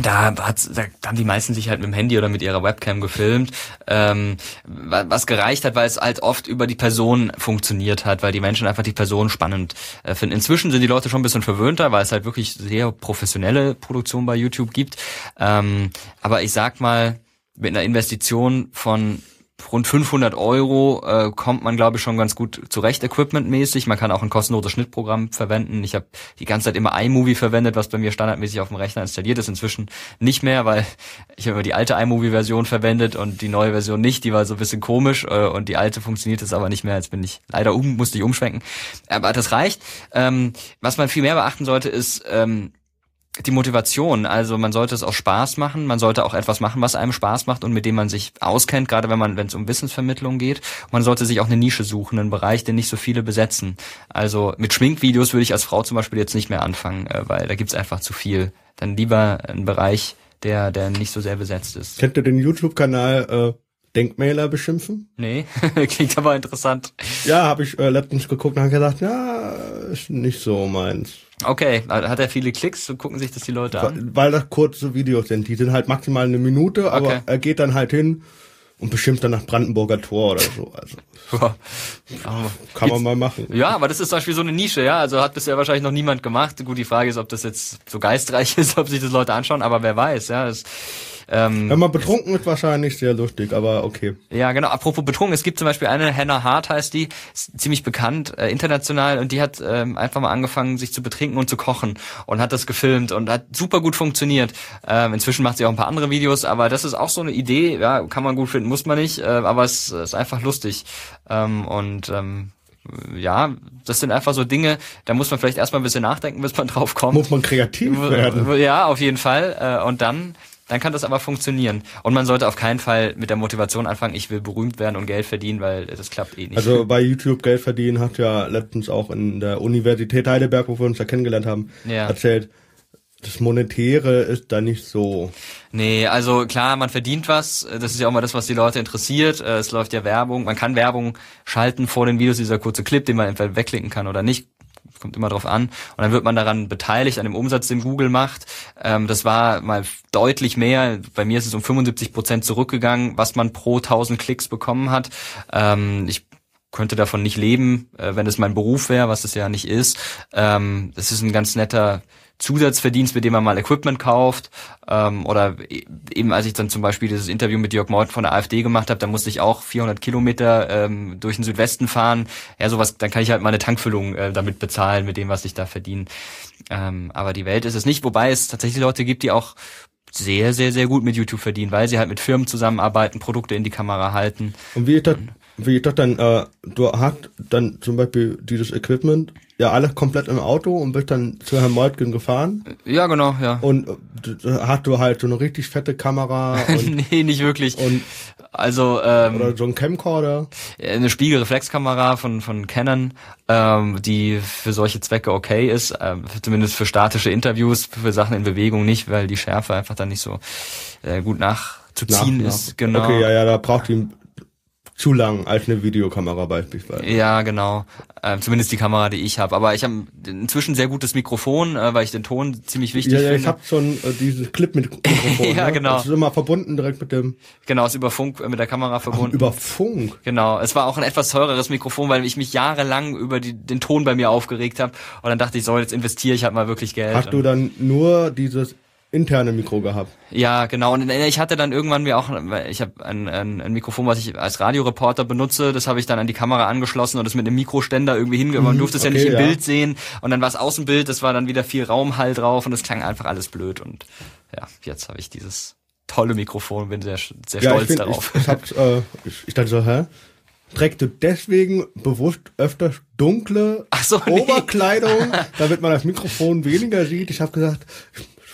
da, hat's, da haben die meisten sich halt mit dem Handy oder mit ihrer Webcam gefilmt, ähm, wa- was gereicht hat, weil es halt oft über die Person funktioniert hat, weil die Menschen einfach die Person spannend äh, finden. Inzwischen sind die Leute schon ein bisschen verwöhnter, weil es halt wirklich sehr professionelle Produktion bei YouTube gibt. Ähm, aber ich sag mal, mit einer Investition von rund 500 Euro äh, kommt man, glaube ich, schon ganz gut zurecht, equipmentmäßig. Man kann auch ein kostenloses Schnittprogramm verwenden. Ich habe die ganze Zeit immer iMovie verwendet, was bei mir standardmäßig auf dem Rechner installiert ist. Inzwischen nicht mehr, weil ich habe immer die alte iMovie-Version verwendet und die neue Version nicht. Die war so ein bisschen komisch äh, und die alte funktioniert jetzt aber nicht mehr. Jetzt bin ich leider um, musste ich umschwenken. Aber das reicht. Ähm, was man viel mehr beachten sollte, ist ähm, die Motivation. Also man sollte es auch Spaß machen. Man sollte auch etwas machen, was einem Spaß macht und mit dem man sich auskennt, gerade wenn man, wenn es um Wissensvermittlung geht. Man sollte sich auch eine Nische suchen, einen Bereich, den nicht so viele besetzen. Also mit Schminkvideos würde ich als Frau zum Beispiel jetzt nicht mehr anfangen, äh, weil da gibt's einfach zu viel. Dann lieber einen Bereich, der, der nicht so sehr besetzt ist. kennt ihr den YouTube-Kanal äh, Denkmäler beschimpfen? Nee, klingt aber interessant. Ja, habe ich äh, letztens geguckt und habe gedacht, ja, ist nicht so meins. Okay, hat er viele Klicks? So gucken sich das die Leute an? Weil das kurze Videos sind. Die sind halt maximal eine Minute, aber Okay. er geht dann halt hin und beschimpft dann nach Brandenburger Tor oder so. Also. Aber kann man mal machen. Ja, aber das ist zum Beispiel so eine Nische, ja. Also hat bisher wahrscheinlich noch niemand gemacht. Gut, die Frage ist, ob das jetzt so geistreich ist, ob sich das Leute anschauen, aber wer weiß, ja. Das, ähm, Wenn man betrunken ist, wahrscheinlich sehr lustig, aber okay. ja, genau. Apropos betrunken, es gibt zum Beispiel eine, Hannah Hart heißt die, ziemlich bekannt, äh, international, und die hat ähm, einfach mal angefangen, sich zu betrinken und zu kochen und hat das gefilmt und hat super gut funktioniert. Ähm, inzwischen macht sie auch ein paar andere Videos, aber das ist auch so eine Idee, ja, kann man gut finden, muss man nicht, äh, aber es ist einfach lustig. Ähm, und ähm, ja, das sind einfach so Dinge, da muss man vielleicht erstmal ein bisschen nachdenken, bis man drauf kommt. Muss man kreativ werden. Ja, auf jeden Fall. Äh, Und dann, dann kann das aber funktionieren. Und man sollte auf keinen Fall mit der Motivation anfangen, ich will berühmt werden und Geld verdienen, weil das klappt eh nicht. Also bei YouTube Geld verdienen hat ja letztens auch in der Universität Heidelberg, wo wir uns ja kennengelernt haben, Ja. erzählt, das Monetäre ist da nicht so. Nee, also klar, man verdient was. Das ist ja auch mal das, was die Leute interessiert. Äh, Es läuft ja Werbung. Man kann Werbung schalten vor den Videos, dieser kurze Clip, den man entweder wegklicken kann oder nicht. Kommt immer drauf an. Und dann wird man daran beteiligt, an dem Umsatz, den Google macht. Ähm, das war mal deutlich mehr. Bei mir ist es um 75 Prozent zurückgegangen, was man pro 1000 Klicks bekommen hat. Ähm, ich könnte davon nicht leben, äh, wenn es mein Beruf wäre, was es ja nicht ist. Ähm, das ist ein ganz netter Zusatzverdienst, mit dem man mal Equipment kauft. Ähm, oder e-, eben als ich dann zum Beispiel dieses Interview mit Jörg Mord von der AfD gemacht habe, da musste ich auch 400 Kilometer ähm, durch den Südwesten fahren. Ja, sowas, dann kann ich halt meine Tankfüllung äh, damit bezahlen, mit dem, was ich da verdiene. Ähm, aber die Welt ist es nicht, wobei es tatsächlich Leute gibt, die auch sehr, sehr, sehr gut mit YouTube verdienen, weil sie halt mit Firmen zusammenarbeiten, Produkte in die Kamera halten. Und wie ist das, wie ist das dann, äh, du hast dann zum Beispiel dieses Equipment ja alle komplett im Auto und bist dann zu Herrn Moltgen gefahren. Ja, genau, ja. Und äh, hast du halt so eine richtig fette Kamera. Und, nee, nicht wirklich. Und also ähm, oder so ein Camcorder. Eine Spiegelreflexkamera von von Canon, ähm, die für solche Zwecke okay ist, ähm, zumindest für statische Interviews, für Sachen in Bewegung nicht, weil die Schärfe einfach dann nicht so äh, gut nachzuziehen nach, ist. Nach. Genau. Okay, ja, ja, da braucht die zu lang als eine Videokamera beispielsweise. Ja, genau. Ähm, zumindest die Kamera, die ich habe. Aber ich habe inzwischen sehr gutes Mikrofon, äh, weil ich den Ton ziemlich wichtig ja, ja, finde. ich habe schon äh, dieses Clip mit Mikrofon. ja, ne? genau. Das ist immer verbunden direkt mit dem. Genau, ist über Funk äh, mit der Kamera verbunden. Ach, über Funk. Genau. Es war auch ein etwas teureres Mikrofon, weil ich mich jahrelang über die, den Ton bei mir aufgeregt habe. Und dann dachte ich, so jetzt investiere ich halt mal wirklich Geld. Hast du dann nur dieses interne Mikro gehabt. Ja, genau. Und ich hatte dann irgendwann mir auch, ich habe ein, ein, ein Mikrofon, was ich als Radioreporter benutze, das habe ich dann an die Kamera angeschlossen und das mit einem Mikroständer irgendwie hingemacht. Man mhm, durfte es okay, ja nicht im ja. Bild sehen. Und dann war es Außenbild, das war dann wieder viel Raumhall drauf und es klang einfach alles blöd. Und ja, jetzt habe ich dieses tolle Mikrofon, bin sehr, sehr ja, stolz ich find, darauf. Ich, ich, hab, äh, ich, ich dachte so, hä? Trägst du deswegen bewusst öfter dunkle so, nee. Oberkleidung, damit man das Mikrofon weniger sieht? Ich habe gesagt,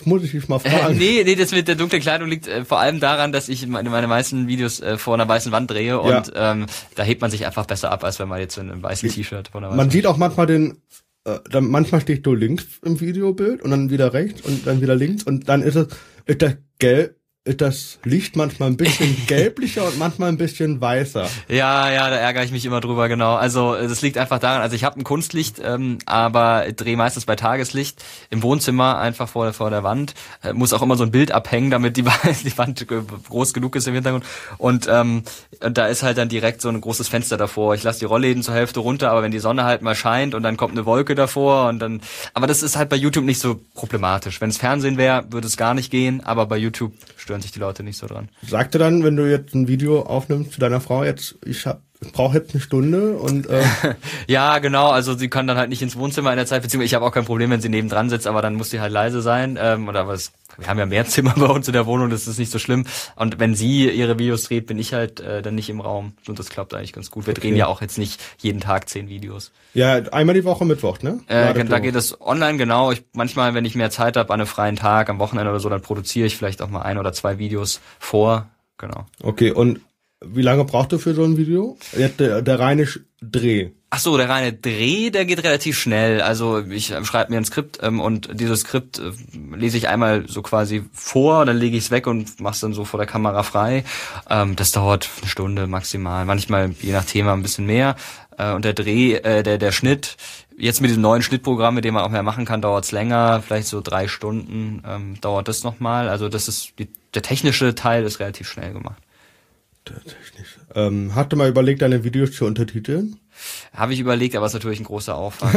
muss ich dich mal äh, fragen. Äh, nee, nee, das mit der dunklen Kleidung liegt äh, vor allem daran, dass ich meine, meine meisten Videos äh, vor einer weißen Wand drehe und ja. ähm, da hebt man sich einfach besser ab, als wenn man jetzt in einem weißen T-Shirt vor einer weißen Man sieht auch manchmal den, äh, dann manchmal steht du links im Videobild und dann wieder rechts und dann wieder links und dann ist es, ist das gelb, ist das Licht manchmal ein bisschen gelblicher und manchmal ein bisschen weißer. Ja, ja, da ärgere ich mich immer drüber, genau. Also das liegt einfach daran, also ich habe ein Kunstlicht, ähm, aber drehe meistens bei Tageslicht im Wohnzimmer einfach vor, vor der Wand. Äh, muss auch immer so ein Bild abhängen, damit die, die Wand groß genug ist im Hintergrund. Und, ähm, und da ist halt dann direkt so ein großes Fenster davor. Ich lasse die Rollläden zur Hälfte runter, aber wenn die Sonne halt mal scheint und dann kommt eine Wolke davor und dann. Aber das ist halt bei YouTube nicht so problematisch. Wenn es Fernsehen wäre, würde es gar nicht gehen, aber bei YouTube stören sich die Leute nicht so dran. Sagte dann, wenn du jetzt ein Video aufnimmst zu deiner Frau, jetzt ich hab, ich brauche jetzt eine Stunde und äh ja genau also sie kann dann halt nicht ins Wohnzimmer in der Zeit beziehungsweise ich habe auch kein Problem wenn sie nebendran sitzt aber dann muss sie halt leise sein ähm, oder was wir haben ja mehr Zimmer bei uns in der Wohnung das ist nicht so schlimm. Und wenn sie ihre Videos dreht bin ich halt äh, dann nicht im Raum. Und das klappt eigentlich ganz gut. Wir okay. drehen ja auch jetzt nicht jeden Tag zehn Videos. Ja einmal die Woche Mittwoch ne? Äh, da geht es online genau. Ich manchmal wenn ich mehr Zeit habe an einem freien Tag am Wochenende oder so dann produziere ich vielleicht auch mal ein oder zwei Videos vor. Genau. Okay und wie lange brauchst du für so ein Video? Der, der reine Dreh. Ach so, der reine Dreh, der geht relativ schnell. Also ich äh, schreibe mir ein Skript ähm, und dieses Skript äh, lese ich einmal so quasi vor, dann lege ich es weg und mach's dann so vor der Kamera frei. Ähm, das dauert eine Stunde maximal, manchmal je nach Thema ein bisschen mehr. Äh, und der Dreh, äh, der der Schnitt, jetzt mit diesem neuen Schnittprogramm, mit dem man auch mehr machen kann, dauert's länger, vielleicht so drei Stunden ähm, dauert das nochmal. Also das ist die, der technische Teil ist relativ schnell gemacht. Tatsächlich. Ähm, hast du mal überlegt, deine Videos zu untertiteln? Habe ich überlegt, aber es ist natürlich ein großer Aufwand.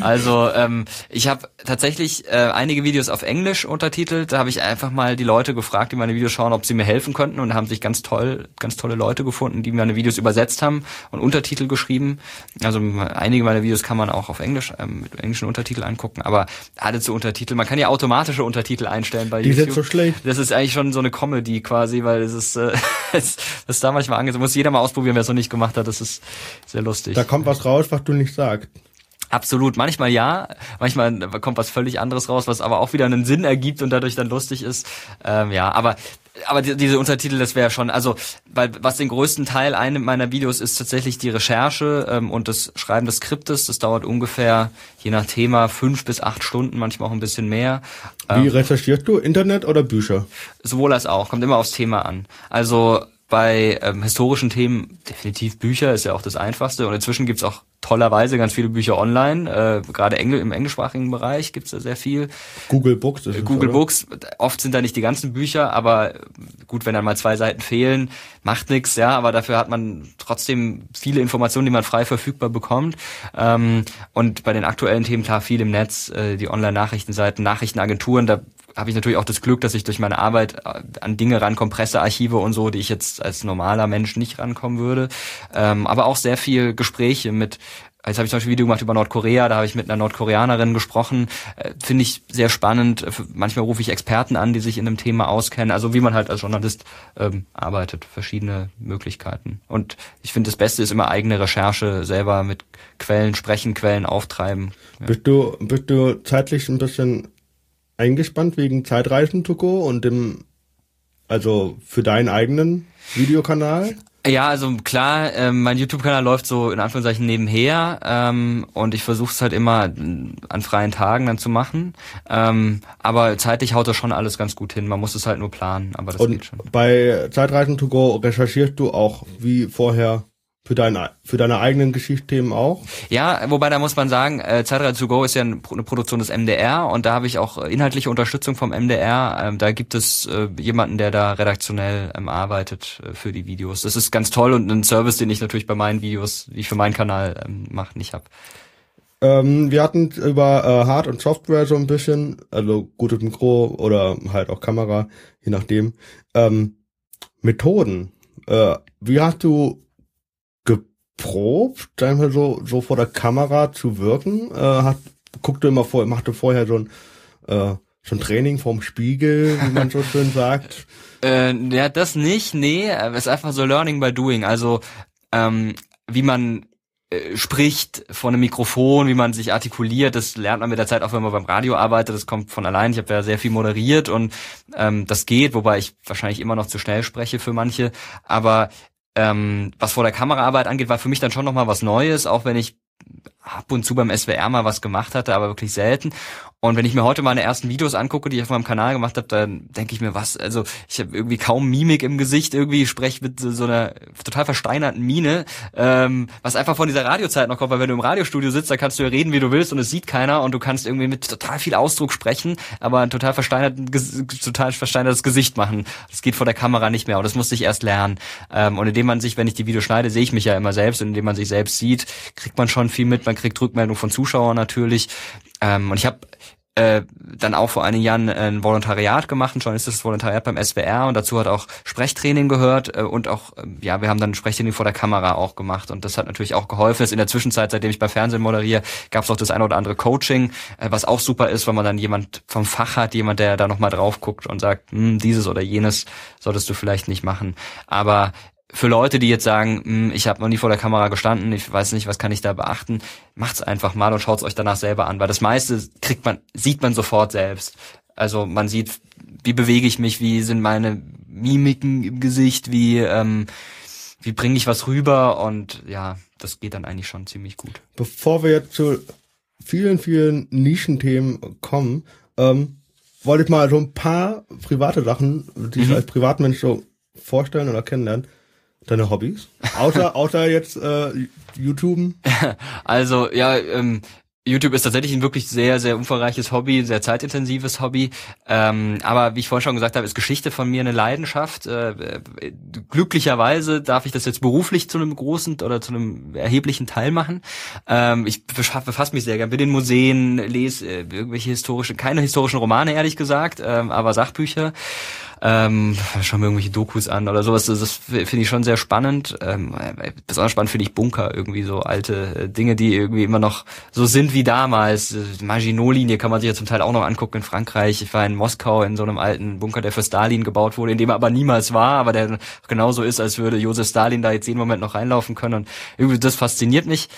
also ähm, ich habe tatsächlich äh, einige Videos auf Englisch untertitelt. Da habe ich einfach mal die Leute gefragt, die meine Videos schauen, ob sie mir helfen könnten und haben sich ganz toll, ganz tolle Leute gefunden, die meine Videos übersetzt haben und Untertitel geschrieben. Also einige meiner Videos kann man auch auf Englisch ähm, mit englischen Untertiteln angucken, aber alle zu Untertitel. Man kann ja automatische Untertitel einstellen bei die YouTube. Die sind so schlecht. Das ist eigentlich schon so eine Comedy quasi, weil es ist äh, das ist da manchmal angesagt. Muss jeder mal ausprobieren, wer es noch nicht gemacht hat. Das ist sehr lustig lustig. Da kommt was raus, was du nicht sagst. Absolut. Manchmal ja, manchmal kommt was völlig anderes raus, was aber auch wieder einen Sinn ergibt und dadurch dann lustig ist. Ähm, ja, aber aber die, diese Untertitel, das wäre schon, also, weil was den größten Teil einnimmt meiner Videos ist tatsächlich die Recherche ähm, und das Schreiben des Skriptes. Das dauert ungefähr, je nach Thema, fünf bis acht Stunden, manchmal auch ein bisschen mehr. Wie ähm, recherchierst du? Internet oder Bücher? Sowohl als auch, kommt immer aufs Thema an. Also bei ähm, historischen Themen definitiv Bücher, ist ja auch das Einfachste. Und inzwischen gibt's auch tollerweise ganz viele Bücher online. Äh, gerade Engl im englischsprachigen Bereich gibt's da sehr viel. Google Books. Ist Google es, Books. Oft sind da nicht die ganzen Bücher, aber gut, wenn dann mal zwei Seiten fehlen, macht nix, ja. Aber dafür hat man trotzdem viele Informationen, die man frei verfügbar bekommt. Ähm, und bei den aktuellen Themen klar viel im Netz, äh, die Online-Nachrichtenseiten, Nachrichtenagenturen, da habe ich natürlich auch das Glück, dass ich durch meine Arbeit äh, an Dinge rankomme, Pressearchive und so, die ich jetzt als normaler Mensch nicht rankommen würde. Ähm, aber auch sehr viel Gespräche mit Jetzt habe ich zum Beispiel ein Video gemacht über Nordkorea, da habe ich mit einer Nordkoreanerin gesprochen. Äh, Finde ich sehr spannend. Manchmal rufe ich Experten an, die sich in dem Thema auskennen. Also wie man halt als Journalist ähm, arbeitet, verschiedene Möglichkeiten. Und ich finde, das Beste ist immer eigene Recherche, selber mit Quellen sprechen, Quellen auftreiben. Ja. Bist du, bist du zeitlich ein bisschen eingespannt wegen Zeitreisen to go und dem, also für deinen eigenen Videokanal? Ja, also klar, äh, mein YouTube-Kanal läuft so in Anführungszeichen nebenher ähm, und ich versuche es halt immer an freien Tagen dann zu machen. Ähm, aber zeitlich haut das schon alles ganz gut hin. Man muss es halt nur planen, aber das und geht schon. Bei Zeitreisen to go recherchierst du auch wie vorher für deine, für deine eigenen Geschichtsthemen auch? Ja, wobei da muss man sagen, äh, Zeitrad to go ist ja eine Produktion des MDR und da habe ich auch inhaltliche Unterstützung vom MDR. Ähm, da gibt es äh, jemanden, der da redaktionell ähm, arbeitet äh, für die Videos. Das ist ganz toll und ein Service, den ich natürlich bei meinen Videos, wie ich für meinen Kanal ähm, mache, nicht habe. Ähm, wir hatten über äh, Hard- und Software so ein bisschen, also gutes Mikro oder halt auch Kamera, je nachdem. Ähm, Methoden. Äh, wie hast du geprobt, einmal so, so vor der Kamera zu wirken? Äh, hat, guckte immer vor, machte vorher so ein, äh, so ein Training vorm Spiegel, wie man so schön sagt. Äh, ja, das nicht, nee, es ist einfach so Learning by Doing. Also, ähm, wie man äh, spricht von einem Mikrofon, wie man sich artikuliert, das lernt man mit der Zeit auch, wenn man beim Radio arbeitet, das kommt von allein. Ich habe ja sehr viel moderiert und ähm, das geht, wobei ich wahrscheinlich immer noch zu schnell spreche für manche. Aber ähm, was vor der Kameraarbeit angeht, war für mich dann schon nochmal was Neues, auch wenn ich ab und zu beim SWR mal was gemacht hatte, aber wirklich selten. Und wenn ich mir heute meine ersten Videos angucke, die ich auf meinem Kanal gemacht habe, dann denke ich mir, was, also ich habe irgendwie kaum Mimik im Gesicht, irgendwie spreche mit so einer total versteinerten Mine, ähm, was einfach von dieser Radiozeit noch kommt, weil wenn du im Radiostudio sitzt, da kannst du ja reden, wie du willst und es sieht keiner und du kannst irgendwie mit total viel Ausdruck sprechen, aber ein total versteinerten, total versteinertes Gesicht machen. Das geht vor der Kamera nicht mehr und das musste ich erst lernen. Ähm, und indem man sich, wenn ich die Videos schneide, sehe ich mich ja immer selbst und indem man sich selbst sieht, kriegt man schon viel mit, man kriegt Rückmeldung von Zuschauern natürlich. Ähm, und ich habe äh, dann auch vor einigen Jahren ein Volontariat gemacht, ein journalistisches Volontariat beim SWR und dazu hat auch Sprechtraining gehört äh, und auch, äh, ja, wir haben dann Sprechtraining vor der Kamera auch gemacht und das hat natürlich auch geholfen. Jetzt in der Zwischenzeit, seitdem ich bei Fernsehen moderiere, gab es auch das eine oder andere Coaching, äh, was auch super ist, weil man dann jemand vom Fach hat, jemand, der da nochmal drauf guckt und sagt, hm, dieses oder jenes solltest du vielleicht nicht machen. Aber für Leute, die jetzt sagen, hm, ich habe noch nie vor der Kamera gestanden, ich weiß nicht, was kann ich da beachten, macht's einfach mal und schaut's euch danach selber an, weil das meiste kriegt man, sieht man sofort selbst. Also man sieht, wie bewege ich mich, wie sind meine Mimiken im Gesicht, wie ähm, wie bringe ich was rüber und ja, das geht dann eigentlich schon ziemlich gut. Bevor wir jetzt zu vielen, vielen Nischenthemen kommen, ähm, wollte ich mal so ein paar private Sachen, die mhm. ich als Privatmensch so vorstellen oder kennenlernen. Deine Hobbys? Außer, außer jetzt äh, YouTube? Also, ja, ähm, YouTube ist tatsächlich ein wirklich sehr, sehr umfangreiches Hobby, sehr zeitintensives Hobby. Ähm, aber wie ich vorhin schon gesagt habe, ist Geschichte von mir eine Leidenschaft. Äh, äh glücklicherweise darf ich das jetzt beruflich zu einem großen oder zu einem erheblichen Teil machen. Ähm, ich befasse mich sehr gern mit den Museen, lese äh, irgendwelche historischen, keine historischen Romane ehrlich gesagt, ähm, aber Sachbücher ähm, schauen mir irgendwelche Dokus an oder sowas. Das, das finde ich schon sehr spannend. Ähm, besonders spannend finde ich Bunker, irgendwie so alte äh, Dinge, die irgendwie immer noch so sind wie damals. Äh, Maginot-Linie kann man sich ja zum Teil auch noch angucken in Frankreich. Ich war in Moskau in so einem alten Bunker, der für Stalin gebaut wurde, in dem er aber niemals war, aber der genauso ist, als würde Josef Stalin da jetzt jeden Moment noch reinlaufen können. Und irgendwie das fasziniert mich.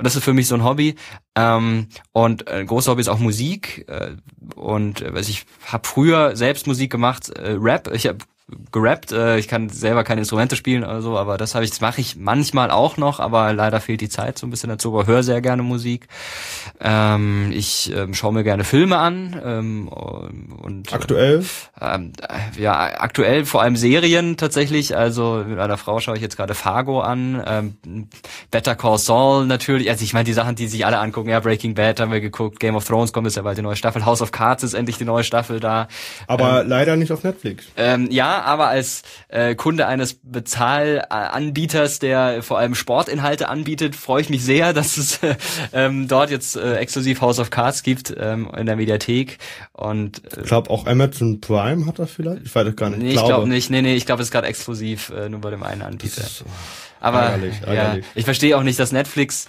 Und das ist für mich so ein Hobby. Ähm, und ein großes Hobby ist auch Musik. Äh, und äh, ich habe früher selbst Musik gemacht, äh, Rap. Ich habe gerappt. Äh, ich kann selber keine Instrumente spielen oder so, aber das habe ich, das mache ich manchmal auch noch, aber leider fehlt die Zeit so ein bisschen dazu. Aber höre sehr gerne Musik. Ähm, ich ähm, schaue mir gerne Filme an ähm, und aktuell. Ähm, ja, aktuell vor allem Serien tatsächlich. Also mit einer Frau schaue ich jetzt gerade Fargo an, ähm, Better Call Saul natürlich. Also ich meine die Sachen, die sich alle angucken. Ja, Breaking Bad haben wir geguckt, Game of Thrones kommt jetzt ja bald die neue Staffel, House of Cards ist endlich die neue Staffel da. Aber ähm, leider nicht auf Netflix. Ähm, ja, aber als äh, Kunde eines Bezahlanbieters, der vor allem Sportinhalte anbietet, freue ich mich sehr, dass es äh, ähm, dort jetzt äh, exklusiv House of Cards gibt ähm, in der Mediathek. Und äh, ich glaube auch Amazon Prime hat das vielleicht. Ich weiß es gar nicht. Nee, ich glaube glaub nicht. Nee, nee, ich glaube, es ist gerade exklusiv äh, nur bei dem einen Anbieter. Aber ärgerlich, ärgerlich. ja, ich verstehe auch nicht, dass Netflix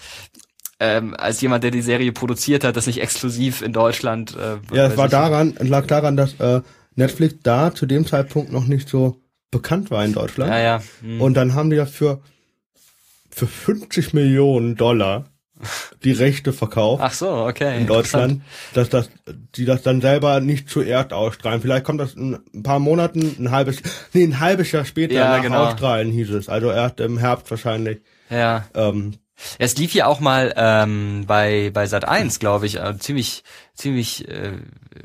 ähm, als jemand, der die Serie produziert hat, das nicht exklusiv in Deutschland. Äh, ja, es war daran, lag daran, dass äh, Netflix da zu dem Zeitpunkt noch nicht so bekannt war in Deutschland. Ja, ja. Hm. Und dann haben die ja für für 50 Millionen Dollar die Rechte verkauft. Ach so, okay. In Deutschland, dass das, die das dann selber nicht zuerst ausstrahlen. Vielleicht kommt das in ein paar Monaten, ein halbes, nee, ein halbes Jahr später ja, nach genau. Ausstrahlen hieß es. Also erst im Herbst wahrscheinlich. Ja. Ähm, es lief ja auch mal ähm, bei bei Sat 1, glaube ich, äh, ziemlich ziemlich äh,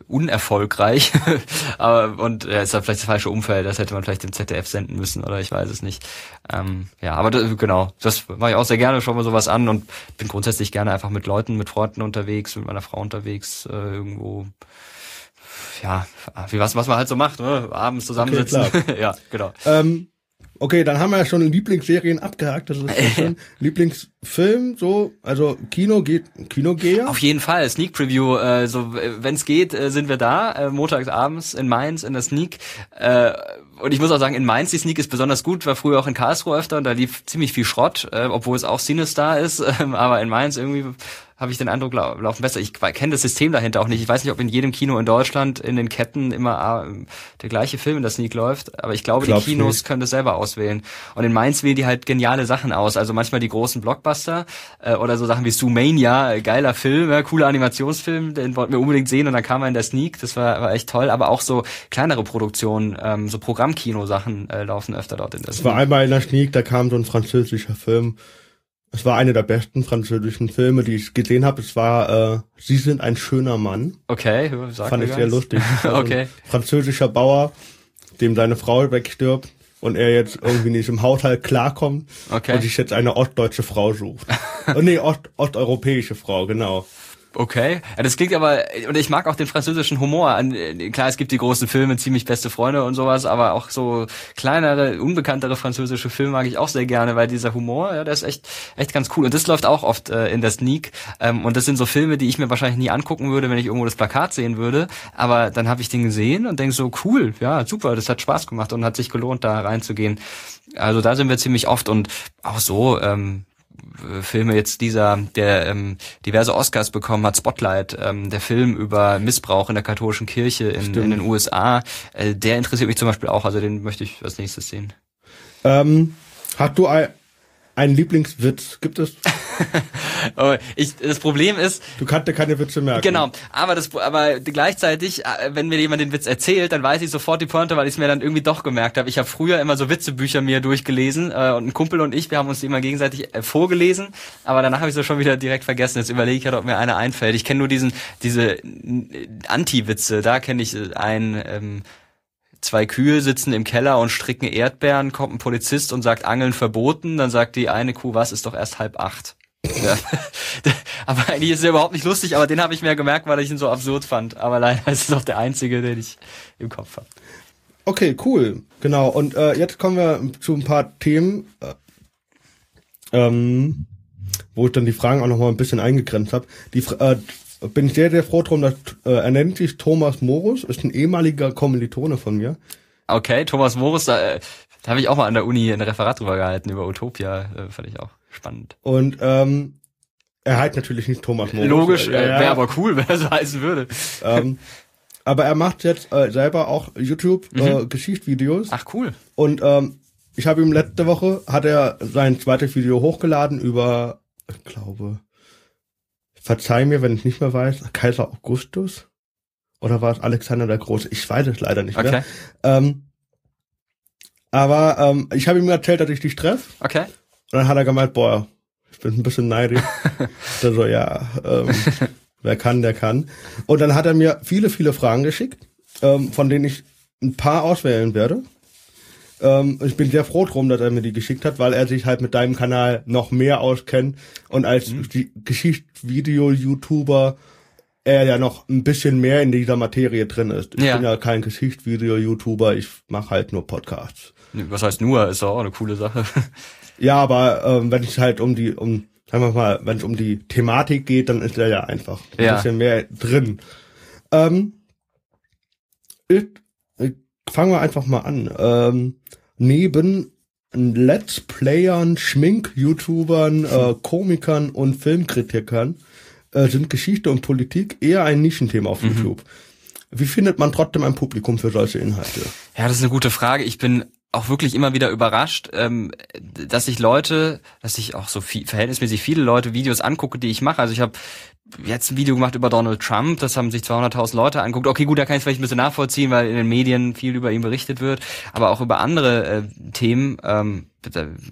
unerfolgreich. Aber und ja, ist da vielleicht das falsche Umfeld, das hätte man vielleicht im ZDF senden müssen oder ich weiß es nicht. Ähm, ja, aber das, genau, das mache ich auch sehr gerne, schau mir sowas an und bin grundsätzlich gerne einfach mit Leuten, mit Freunden unterwegs, mit meiner Frau unterwegs, äh, irgendwo ja, wie was was man halt so macht, ne? abends zusammensitzen. Okay, ja, genau. Ähm Okay, dann haben wir ja schon Lieblingsserien abgehakt. Das ist schon Lieblingsfilm, so, also Kino geht, Kino gehe. Auf jeden Fall, Sneak Preview, äh, so, wenn es geht, äh, sind wir da, äh, montags abends in Mainz in der Sneak. Äh, und ich muss auch sagen, in Mainz die Sneak ist besonders gut, war früher auch in Karlsruhe öfter und da lief ziemlich viel Schrott, äh, obwohl es auch Cinestar ist, äh, aber in Mainz irgendwie habe ich den Eindruck, laufen besser. Ich kenne das System dahinter auch nicht. Ich weiß nicht, ob in jedem Kino in Deutschland in den Ketten immer äh, der gleiche Film in der Sneak läuft, aber ich glaube, Glaub's die Kinos nicht. können das selber auswählen. Und in Mainz wählen die halt geniale Sachen aus. Also manchmal die großen Blockbuster äh, oder so Sachen wie Zoomania, äh, geiler Film, ja, cooler Animationsfilm, den wollten wir unbedingt sehen und dann kam er in der Sneak, das war, war echt toll. Aber auch so kleinere Produktionen, ähm, so Programmkino-Sachen äh, laufen öfter dort in der Sneak. Es war einmal in der Sneak, da kam so ein französischer Film es war einer der besten französischen Filme, die ich gesehen habe. Es war äh, Sie sind ein schöner Mann. Okay, sag Fand ich sehr lustig. okay. französischer Bauer, dem seine Frau wegstirbt und er jetzt irgendwie nicht im Haushalt klarkommt okay. und sich jetzt eine ostdeutsche Frau sucht. oh, nee, Ost, osteuropäische Frau, genau. Okay, ja, das klingt aber, und ich mag auch den französischen Humor. Klar, es gibt die großen Filme, ziemlich beste Freunde und sowas, aber auch so kleinere, unbekanntere französische Filme mag ich auch sehr gerne, weil dieser Humor, ja, der ist echt, echt ganz cool. Und das läuft auch oft äh, in der Sneak. Ähm, und das sind so Filme, die ich mir wahrscheinlich nie angucken würde, wenn ich irgendwo das Plakat sehen würde. Aber dann habe ich den gesehen und denk so, cool, ja, super, das hat Spaß gemacht und hat sich gelohnt, da reinzugehen. Also da sind wir ziemlich oft und auch so, ähm, Filme jetzt dieser, der ähm, diverse Oscars bekommen hat, Spotlight, ähm, der Film über Missbrauch in der katholischen Kirche in, in den USA, äh, der interessiert mich zum Beispiel auch, also den möchte ich als nächstes sehen. Ähm, hast du ein, ein Lieblingswitz gibt es? ich, das Problem ist. Du kannst dir keine Witze merken. Genau. Aber das, aber gleichzeitig, äh, wenn mir jemand den Witz erzählt, dann weiß ich sofort die Pointe, weil ich es mir dann irgendwie doch gemerkt habe. Ich habe früher immer so Witzebücher mir durchgelesen äh, und ein Kumpel und ich, wir haben uns die immer gegenseitig äh, vorgelesen. Aber danach habe ich es schon wieder direkt vergessen. Jetzt überlege ich halt, ob mir einer einfällt. Ich kenne nur diesen, diese Anti-Witze. Da kenne ich äh, einen. Ähm, zwei Kühe sitzen im Keller und stricken Erdbeeren, kommt ein Polizist und sagt Angeln verboten, dann sagt die eine Kuh, was ist doch erst halb acht. Ja. aber eigentlich ist er überhaupt nicht lustig, aber den habe ich mir gemerkt, weil ich ihn so absurd fand. Aber leider ist es doch der einzige, den ich im Kopf habe. Okay, cool. Genau. Und äh, jetzt kommen wir zu ein paar Themen, äh, ähm, wo ich dann die Fragen auch noch mal ein bisschen eingegrenzt habe. Die äh, bin ich sehr, sehr froh drum, dass äh, er nennt sich Thomas Morus, ist ein ehemaliger Kommilitone von mir. Okay, Thomas Morus, da, äh, da habe ich auch mal an der Uni ein Referat drüber gehalten über Utopia, äh, fand ich auch spannend. Und ähm, er heißt natürlich nicht Thomas Morus. Logisch, äh, wäre aber cool, wenn er so heißen würde. Ähm, aber er macht jetzt äh, selber auch YouTube mhm. äh, Geschichtsvideos. Ach cool. Und ähm, ich habe ihm letzte Woche hat er sein zweites Video hochgeladen über, ich glaube, verzeih mir, wenn ich nicht mehr weiß, Kaiser Augustus? Oder war es Alexander der Große? Ich weiß es leider nicht mehr. Ähm, Aber ähm, ich habe ihm erzählt, dass ich dich treffe. Okay. Und dann hat er gemeint, boah, ich bin ein bisschen neidisch. dann so, ja, ähm, wer kann, der kann. Und dann hat er mir viele, viele Fragen geschickt, ähm, von denen ich ein paar auswählen werde. Ähm, ich bin sehr froh drum, dass er mir die geschickt hat, weil er sich halt mit deinem Kanal noch mehr auskennt und als mhm. Geschichtsvideo-YouTuber er ja noch ein bisschen mehr in dieser Materie drin ist. Ich ja. bin ja kein Geschichtsvideo-YouTuber, ich mache halt nur Podcasts. Was heißt nur? Ist auch eine coole Sache. Ja, aber ähm, wenn es halt um die, um, sagen wir mal, wenn es um die Thematik geht, dann ist er ja einfach ein ja. bisschen mehr drin. Ähm, ich, ich, fangen wir einfach mal an. Ähm, neben Let's Playern, Schmink-YouTubern, äh, Komikern und Filmkritikern äh, sind Geschichte und Politik eher ein Nischenthema auf mhm. YouTube. Wie findet man trotzdem ein Publikum für solche Inhalte? Ja, das ist eine gute Frage. Ich bin auch wirklich immer wieder überrascht, ähm, dass sich Leute, dass ich auch so viel, verhältnismäßig viele Leute Videos angucke, die ich mache. Also ich habe jetzt ein Video gemacht über Donald Trump, das haben sich 200.000 Leute anguckt. Okay, gut, da kann ich es vielleicht ein bisschen nachvollziehen, weil in den Medien viel über ihn berichtet wird, aber auch über andere äh, Themen, ähm,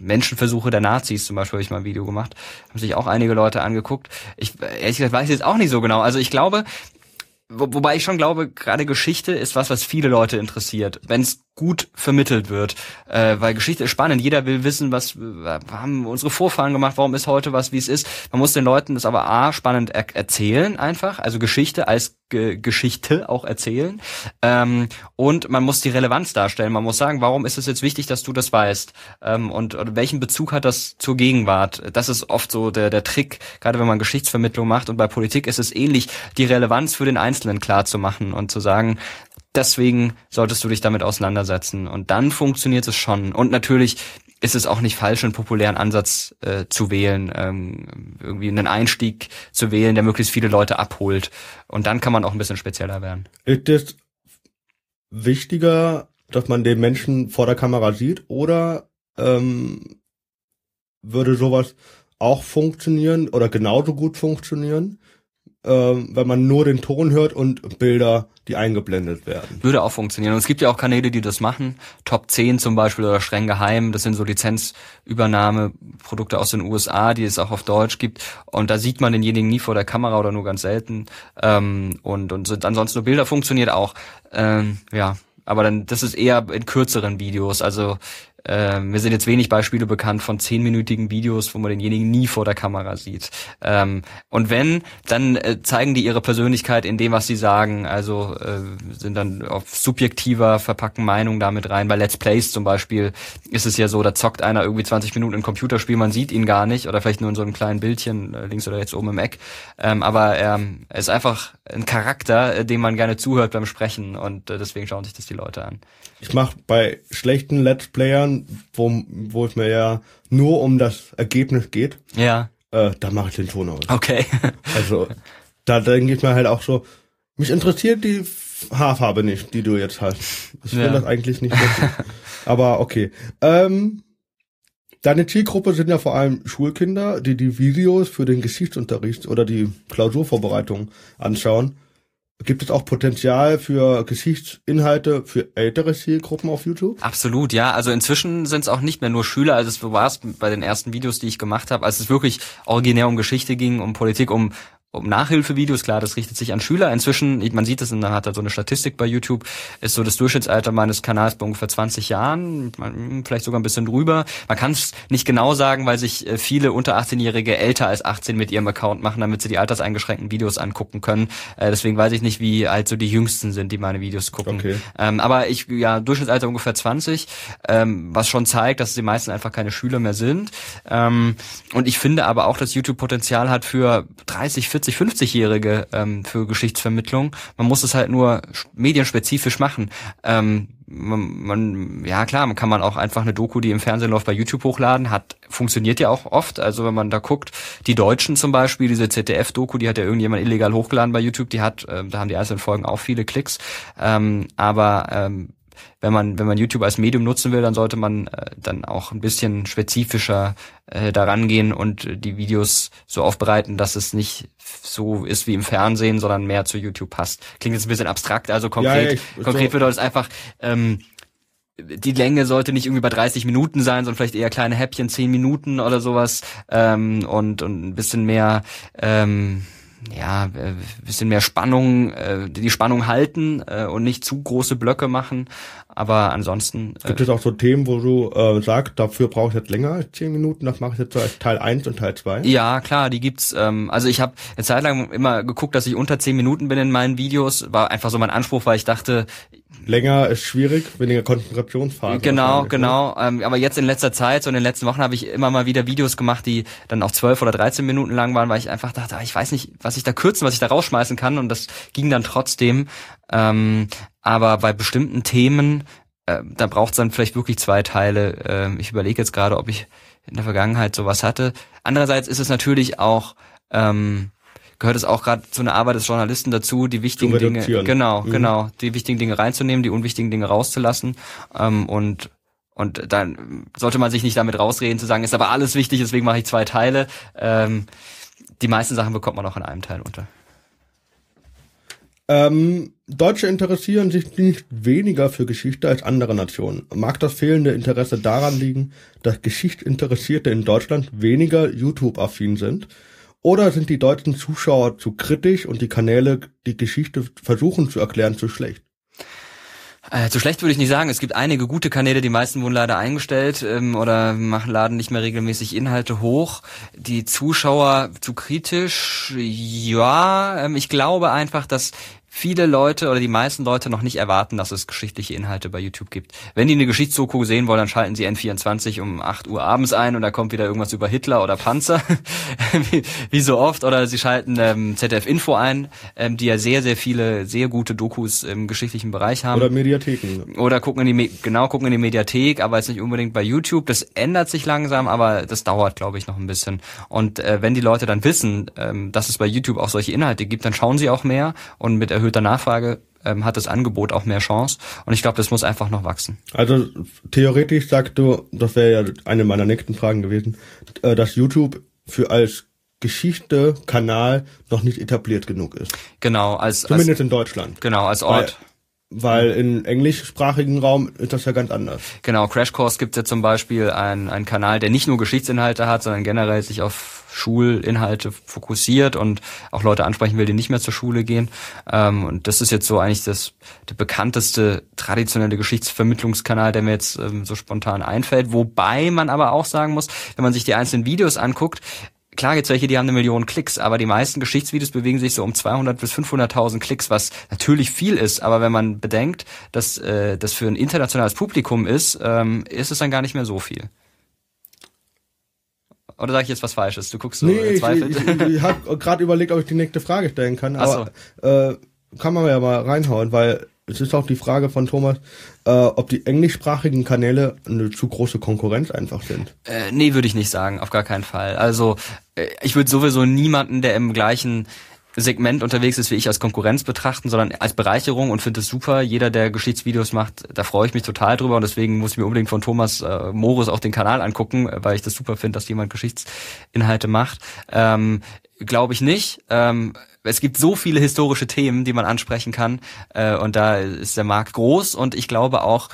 Menschenversuche der Nazis zum Beispiel habe ich mal ein Video gemacht, haben sich auch einige Leute angeguckt. Ich ehrlich gesagt weiß jetzt auch nicht so genau. Also ich glaube, wo, wobei ich schon glaube, gerade Geschichte ist was, was viele Leute interessiert, wenn es gut vermittelt wird. Äh, weil Geschichte ist spannend. Jeder will wissen, was äh, haben unsere Vorfahren gemacht, warum ist heute was, wie es ist. Man muss den Leuten das aber A, spannend er erzählen einfach, also Geschichte als Ge Geschichte auch erzählen. Ähm, und man muss die Relevanz darstellen. Man muss sagen, warum ist es jetzt wichtig, dass du das weißt? Ähm, und welchen Bezug hat das zur Gegenwart? Das ist oft so der, der Trick, gerade wenn man Geschichtsvermittlung macht. Und bei Politik ist es ähnlich, die Relevanz für den Einzelnen klar zu machen und zu sagen, deswegen solltest du dich damit auseinandersetzen. Und dann funktioniert es schon. Und natürlich ist es auch nicht falsch, einen populären Ansatz äh, zu wählen, ähm, irgendwie einen Einstieg zu wählen, der möglichst viele Leute abholt. Und dann kann man auch ein bisschen spezieller werden. Ist es wichtiger, dass man den Menschen vor der Kamera sieht oder ähm, würde sowas auch funktionieren oder genauso gut funktionieren, ähm, wenn man nur den Ton hört und Bilder, die eingeblendet werden. Würde auch funktionieren. Und es gibt ja auch Kanäle, die das machen. Top 10 zum Beispiel oder streng geheim. Das sind so Lizenzübernahmeprodukte aus den USA, die es auch auf Deutsch gibt. Und da sieht man denjenigen nie vor der Kamera oder nur ganz selten. Ähm, und, und sind ansonsten nur Bilder funktioniert auch. Ähm, ja. Aber dann, das ist eher in kürzeren Videos. Also ähm, mir sind jetzt wenig Beispiele bekannt von zehnminütigen Videos, wo man denjenigen nie vor der Kamera sieht. Ähm, und wenn, dann äh, zeigen die ihre Persönlichkeit in dem, was sie sagen. Also äh, sind dann auf subjektiver verpackten Meinung damit rein. Bei Let's Plays zum Beispiel ist es ja so, da zockt einer irgendwie 20 Minuten ein Computerspiel, man sieht ihn gar nicht oder vielleicht nur in so einem kleinen Bildchen äh, links oder rechts oben im Eck. Ähm, aber ähm, er ist einfach ein Charakter, äh, dem man gerne zuhört beim Sprechen und äh, deswegen schauen sich das die Leute an. Ich mache bei schlechten Let's Playern, wo, wo es mir ja nur um das Ergebnis geht, ja. äh, da mache ich den Ton aus. Okay. also da denke ich mir halt auch so, mich interessiert die Haarfarbe nicht, die du jetzt hast. Ich will ja. das eigentlich nicht wissen. Aber okay. Ähm, deine Zielgruppe sind ja vor allem Schulkinder, die die Videos für den Geschichtsunterricht oder die Klausurvorbereitung anschauen. Gibt es auch Potenzial für Geschichtsinhalte für ältere Zielgruppen auf YouTube? Absolut, ja. Also inzwischen sind es auch nicht mehr nur Schüler. Also es war es bei den ersten Videos, die ich gemacht habe, als es wirklich originär um Geschichte ging, um Politik, um um Nachhilfevideos, klar, das richtet sich an Schüler. Inzwischen, man sieht es, man hat da so eine Statistik bei YouTube, ist so das Durchschnittsalter meines Kanals bei ungefähr 20 Jahren, vielleicht sogar ein bisschen drüber. Man kann es nicht genau sagen, weil sich äh, viele unter 18-Jährige älter als 18 mit ihrem Account machen, damit sie die alterseingeschränkten Videos angucken können. Äh, deswegen weiß ich nicht, wie alt so die Jüngsten sind, die meine Videos gucken. Okay. Ähm, aber ich, ja, Durchschnittsalter ungefähr 20, ähm, was schon zeigt, dass die meisten einfach keine Schüler mehr sind. Ähm, und ich finde aber auch, dass YouTube Potenzial hat für 30, 40 40, 50-Jährige ähm, für Geschichtsvermittlung. Man muss es halt nur medienspezifisch machen. Ähm, man, man, ja klar, man kann man auch einfach eine Doku, die im Fernsehen läuft, bei YouTube hochladen, hat, funktioniert ja auch oft. Also wenn man da guckt, die Deutschen zum Beispiel, diese ZDF-Doku, die hat ja irgendjemand illegal hochgeladen bei YouTube, die hat, äh, da haben die einzelnen Folgen auch viele Klicks. Ähm, aber ähm, wenn man, wenn man YouTube als Medium nutzen will, dann sollte man äh, dann auch ein bisschen spezifischer äh, daran gehen und die Videos so aufbereiten, dass es nicht so ist wie im Fernsehen, sondern mehr zu YouTube passt. Klingt jetzt ein bisschen abstrakt, also konkret, ja, ja, konkret so. bedeutet es einfach, ähm, die Länge sollte nicht irgendwie bei 30 Minuten sein, sondern vielleicht eher kleine Häppchen, 10 Minuten oder sowas ähm, und, und ein bisschen mehr ähm, ja, äh, bisschen mehr Spannung, äh, die Spannung halten äh, und nicht zu große Blöcke machen. Aber ansonsten. Äh, Gibt es auch so Themen, wo du äh, sagst, dafür brauche ich jetzt länger als zehn Minuten, das mache ich jetzt so als Teil 1 und Teil 2? Ja, klar, die gipt's. Ähm, also ich habe eine Zeit lang immer geguckt, dass ich unter zehn Minuten bin in meinen Videos. War einfach so mein Anspruch, weil ich dachte, länger ist schwierig, weniger Konzentrationsphase. Genau, ne? genau. Ähm, aber jetzt in letzter Zeit, so in den letzten Wochen, habe ich immer mal wieder Videos gemacht, die dann auch zwölf oder dreizehn Minuten lang waren, weil ich einfach dachte, ah, ich weiß nicht, was ich da kürzen, was ich da rausschmeißen kann. Und das ging dann trotzdem. Ähm, aber bei bestimmten Themen, äh, da braucht es dann vielleicht wirklich zwei Teile. Äh, ich überlege jetzt gerade, ob ich in der Vergangenheit sowas hatte. Andererseits ist es natürlich auch ähm, gehört es auch gerade zu einer Arbeit des Journalisten dazu, die wichtigen Dinge, genau, mhm. genau, die wichtigen Dinge reinzunehmen, die unwichtigen Dinge rauszulassen ähm, und und dann sollte man sich nicht damit rausreden zu sagen, ist aber alles wichtig, deswegen mache ich zwei Teile. Ähm, die meisten Sachen bekommt man auch in einem Teil unter. Ähm, Deutsche interessieren sich nicht weniger für Geschichte als andere Nationen. Mag das fehlende Interesse daran liegen, dass Geschichtsinteressierte in Deutschland weniger YouTube-affin sind oder sind die deutschen Zuschauer zu kritisch und die Kanäle, die Geschichte versuchen zu erklären, zu schlecht? Äh, zu schlecht würde ich nicht sagen. Es gibt einige gute Kanäle, die meisten wurden leider eingestellt ähm, oder machen laden nicht mehr regelmäßig Inhalte hoch. Die Zuschauer zu kritisch, ja. Ähm, ich glaube einfach, dass viele Leute oder die meisten Leute noch nicht erwarten, dass es geschichtliche Inhalte bei YouTube gibt. Wenn die eine Geschichtsdoku sehen wollen, dann schalten sie N24 um 8 Uhr abends ein und da kommt wieder irgendwas über Hitler oder Panzer, wie, wie, so oft. Oder sie schalten ähm, ZDF Info ein, ähm, die ja sehr, sehr viele, sehr gute Dokus im geschichtlichen Bereich haben. Oder Mediatheken. Oder gucken in die, genau, gucken in die Mediathek, aber jetzt nicht unbedingt bei YouTube. Das ändert sich langsam, aber das dauert, glaube ich, noch ein bisschen. Und äh, wenn die Leute dann wissen, ähm, dass es bei YouTube auch solche Inhalte gibt, dann schauen sie auch mehr und mit erhöhter Nachfrage ähm, hat das Angebot auch mehr Chance. Und ich glaube, das muss einfach noch wachsen. Also theoretisch sagst du, das wäre ja eine meiner nächsten Fragen gewesen, äh, dass YouTube für als Geschichte Kanal noch nicht etabliert genug ist. Genau, als zumindest als, in Deutschland. Genau, als Ort. Weil, weil im englischsprachigen Raum ist das ja ganz anders. Genau, Crash Course gibt ja zum Beispiel einen, einen Kanal, der nicht nur Geschichtsinhalte hat, sondern generell sich auf Schulinhalte fokussiert und auch Leute ansprechen will, die nicht mehr zur Schule gehen. Ähm, und das ist jetzt so eigentlich das der bekannteste traditionelle Geschichtsvermittlungskanal, der mir jetzt ähm, so spontan einfällt. Wobei man aber auch sagen muss, wenn man sich die einzelnen Videos anguckt, Klar gibt's welche, die haben eine Million Klicks, aber die meisten Geschichtsvideos bewegen sich so um 200 bis 500.000 Klicks, was natürlich viel ist. Aber wenn man bedenkt, dass äh, das für ein internationales Publikum ist, ähm, ist es dann gar nicht mehr so viel. Oder sage ich jetzt was Falsches? Du guckst so nee, zweifelt. Ich, ich, ich habe gerade überlegt, ob ich die nächste Frage stellen kann, aber so. äh, kann man ja mal reinhauen, weil es ist auch die Frage von Thomas, äh, ob die englischsprachigen Kanäle eine zu große Konkurrenz einfach sind. Äh, nee, würde ich nicht sagen, auf gar keinen Fall. Also äh, ich würde sowieso niemanden, der im gleichen Segment unterwegs ist wie ich als Konkurrenz betrachten, sondern als Bereicherung und finde es super. Jeder, der Geschichtsvideos macht, da freue ich mich total drüber und deswegen muss ich mir unbedingt von Thomas äh, Morus auch den Kanal angucken, weil ich das super finde, dass jemand Geschichtsinhalte macht. Ähm, Glaube ich nicht. Ähm, es gibt so viele historische Themen, die man ansprechen kann äh, und da ist der Markt groß und ich glaube auch,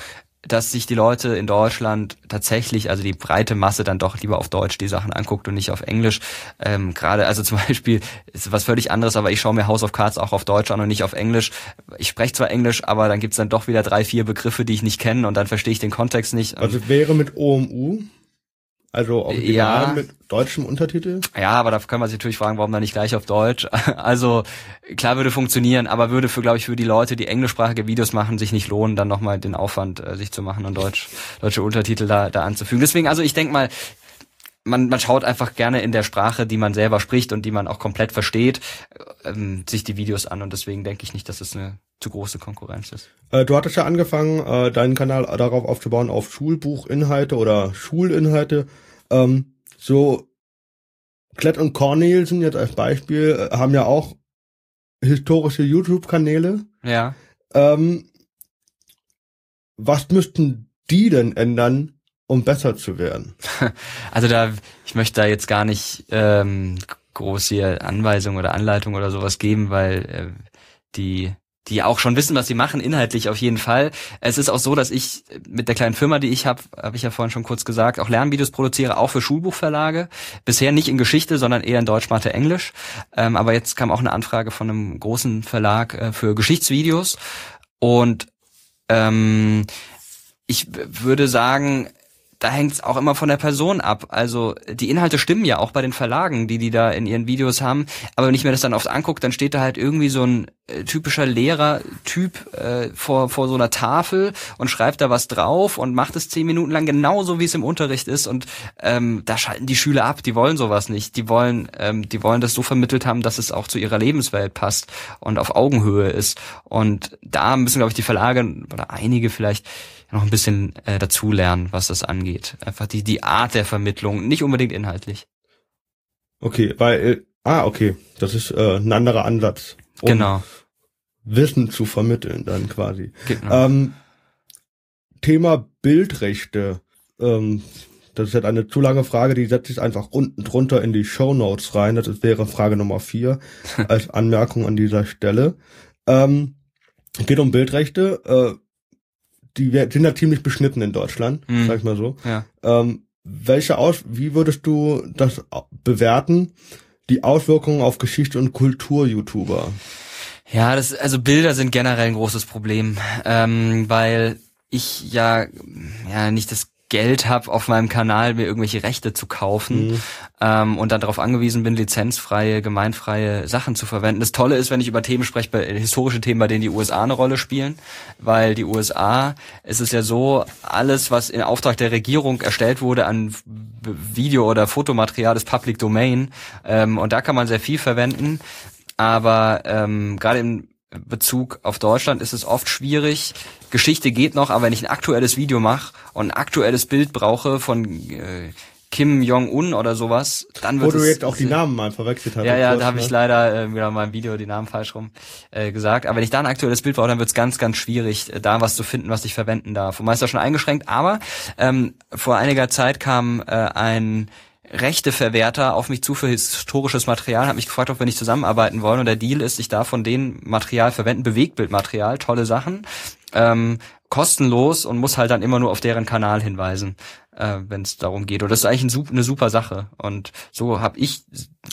dass sich die Leute in Deutschland tatsächlich, also die breite Masse dann doch lieber auf Deutsch die Sachen anguckt und nicht auf Englisch. Ähm, Gerade, also zum Beispiel ist was völlig anderes, aber ich schaue mir House of Cards auch auf Deutsch an und nicht auf Englisch. Ich spreche zwar Englisch, aber dann gibt's dann doch wieder drei, vier Begriffe, die ich nicht kenne und dann verstehe ich den Kontext nicht. Also wäre mit OMU also original ja. mit deutschem Untertitel? Ja, aber da kann man sich natürlich fragen, warum dann nicht gleich auf Deutsch. Also klar würde funktionieren, aber würde für, glaube ich, für die Leute, die englischsprachige Videos machen, sich nicht lohnen, dann nochmal den Aufwand, äh, sich zu machen und Deutsch, deutsche Untertitel da, da anzufügen. Deswegen, also ich denke mal, man, man schaut einfach gerne in der Sprache, die man selber spricht und die man auch komplett versteht, ähm, sich die Videos an und deswegen denke ich nicht, dass es eine zu große Konkurrenz ist. Äh, du hattest ja angefangen, äh, deinen Kanal darauf aufzubauen, auf Schulbuchinhalte oder Schulinhalte. Ähm, so Klett und Cornelsen jetzt als Beispiel äh, haben ja auch historische YouTube-Kanäle. Ja. Ähm, was müssten die denn ändern, um besser zu werden? Also da, ich möchte da jetzt gar nicht ähm, groß hier Anweisungen oder Anleitungen oder sowas geben, weil äh, die die auch schon wissen, was sie machen, inhaltlich auf jeden Fall. Es ist auch so, dass ich mit der kleinen Firma, die ich habe, habe ich ja vorhin schon kurz gesagt, auch Lernvideos produziere, auch für Schulbuchverlage. Bisher nicht in Geschichte, sondern eher in Deutsch, Mathe, Englisch. Ähm, aber jetzt kam auch eine Anfrage von einem großen Verlag äh, für Geschichtsvideos. Und ähm, ich würde sagen, da hängt es auch immer von der Person ab. Also die Inhalte stimmen ja auch bei den Verlagen, die die da in ihren Videos haben. Aber wenn ich mir das dann oft angucke, dann steht da halt irgendwie so ein äh, typischer Lehrer-Typ äh, vor, vor so einer Tafel und schreibt da was drauf und macht es zehn Minuten lang genauso, wie es im Unterricht ist. Und ähm, da schalten die Schüler ab. Die wollen sowas nicht. Die wollen, ähm, die wollen das so vermittelt haben, dass es auch zu ihrer Lebenswelt passt und auf Augenhöhe ist. Und da müssen, glaube ich, die Verlage oder einige vielleicht noch ein bisschen äh, dazulernen, was das angeht. Einfach die, die Art der Vermittlung, nicht unbedingt inhaltlich. Okay, weil, äh, ah, okay, das ist äh, ein anderer Ansatz. Um genau. Wissen zu vermitteln dann quasi. genau. Ähm, Thema Bildrechte. Ähm, das ist jetzt eine zu lange Frage, die setze ich einfach unten drunter in die Show Notes rein. Das ist, wäre Frage Nummer vier als Anmerkung an dieser Stelle. Ähm, geht um Bildrechte. Äh, die sind ja ziemlich beschnitten in Deutschland, Mhm. sag ich mal so. Ja. Ähm, welche Aus, wie würdest du das bewerten? Die Auswirkungen auf Geschichte und Kultur-YouTuber. Ja, das, also Bilder sind generell ein großes Problem, ähm, weil ich ja, ja nicht das Geld habe, auf meinem Kanal mir irgendwelche Rechte zu kaufen Mhm. ähm, und dann darauf angewiesen bin, lizenzfreie, gemeinfreie Sachen zu verwenden. Das Tolle ist, wenn ich über Themen spreche, bei, historische Themen, bei denen die USA eine Rolle spielen, weil die USA, es ist ja so, alles, was in Auftrag der Regierung erstellt wurde an Video- oder Fotomaterial, ist Public Domain ähm, und da kann man sehr viel verwenden. Aber ähm, gerade im Bezug auf Deutschland ist es oft schwierig. Geschichte geht noch, aber wenn ich ein aktuelles Video mache und ein aktuelles Bild brauche von äh, Kim Jong-un oder sowas, dann Wo wird du es jetzt auch die Namen mal verwechselt hast. ja, ja, da habe ne? ich leider äh, wieder in meinem Video die Namen falsch rum äh, gesagt. Aber wenn ich da ein aktuelles Bild brauche, dann wird es ganz, ganz schwierig, äh, da was zu finden, was ich verwenden darf. Und meist auch schon eingeschränkt. Aber ähm, vor einiger Zeit kam äh, ein Rechteverwerter auf mich zu für historisches Material, hat mich gefragt, ob wir nicht zusammenarbeiten wollen. Und der Deal ist, ich darf von denen Material verwenden, Bewegtbildmaterial, tolle Sachen, ähm, kostenlos und muss halt dann immer nur auf deren Kanal hinweisen, äh, wenn es darum geht. Und das ist eigentlich ein, eine super Sache. Und so habe ich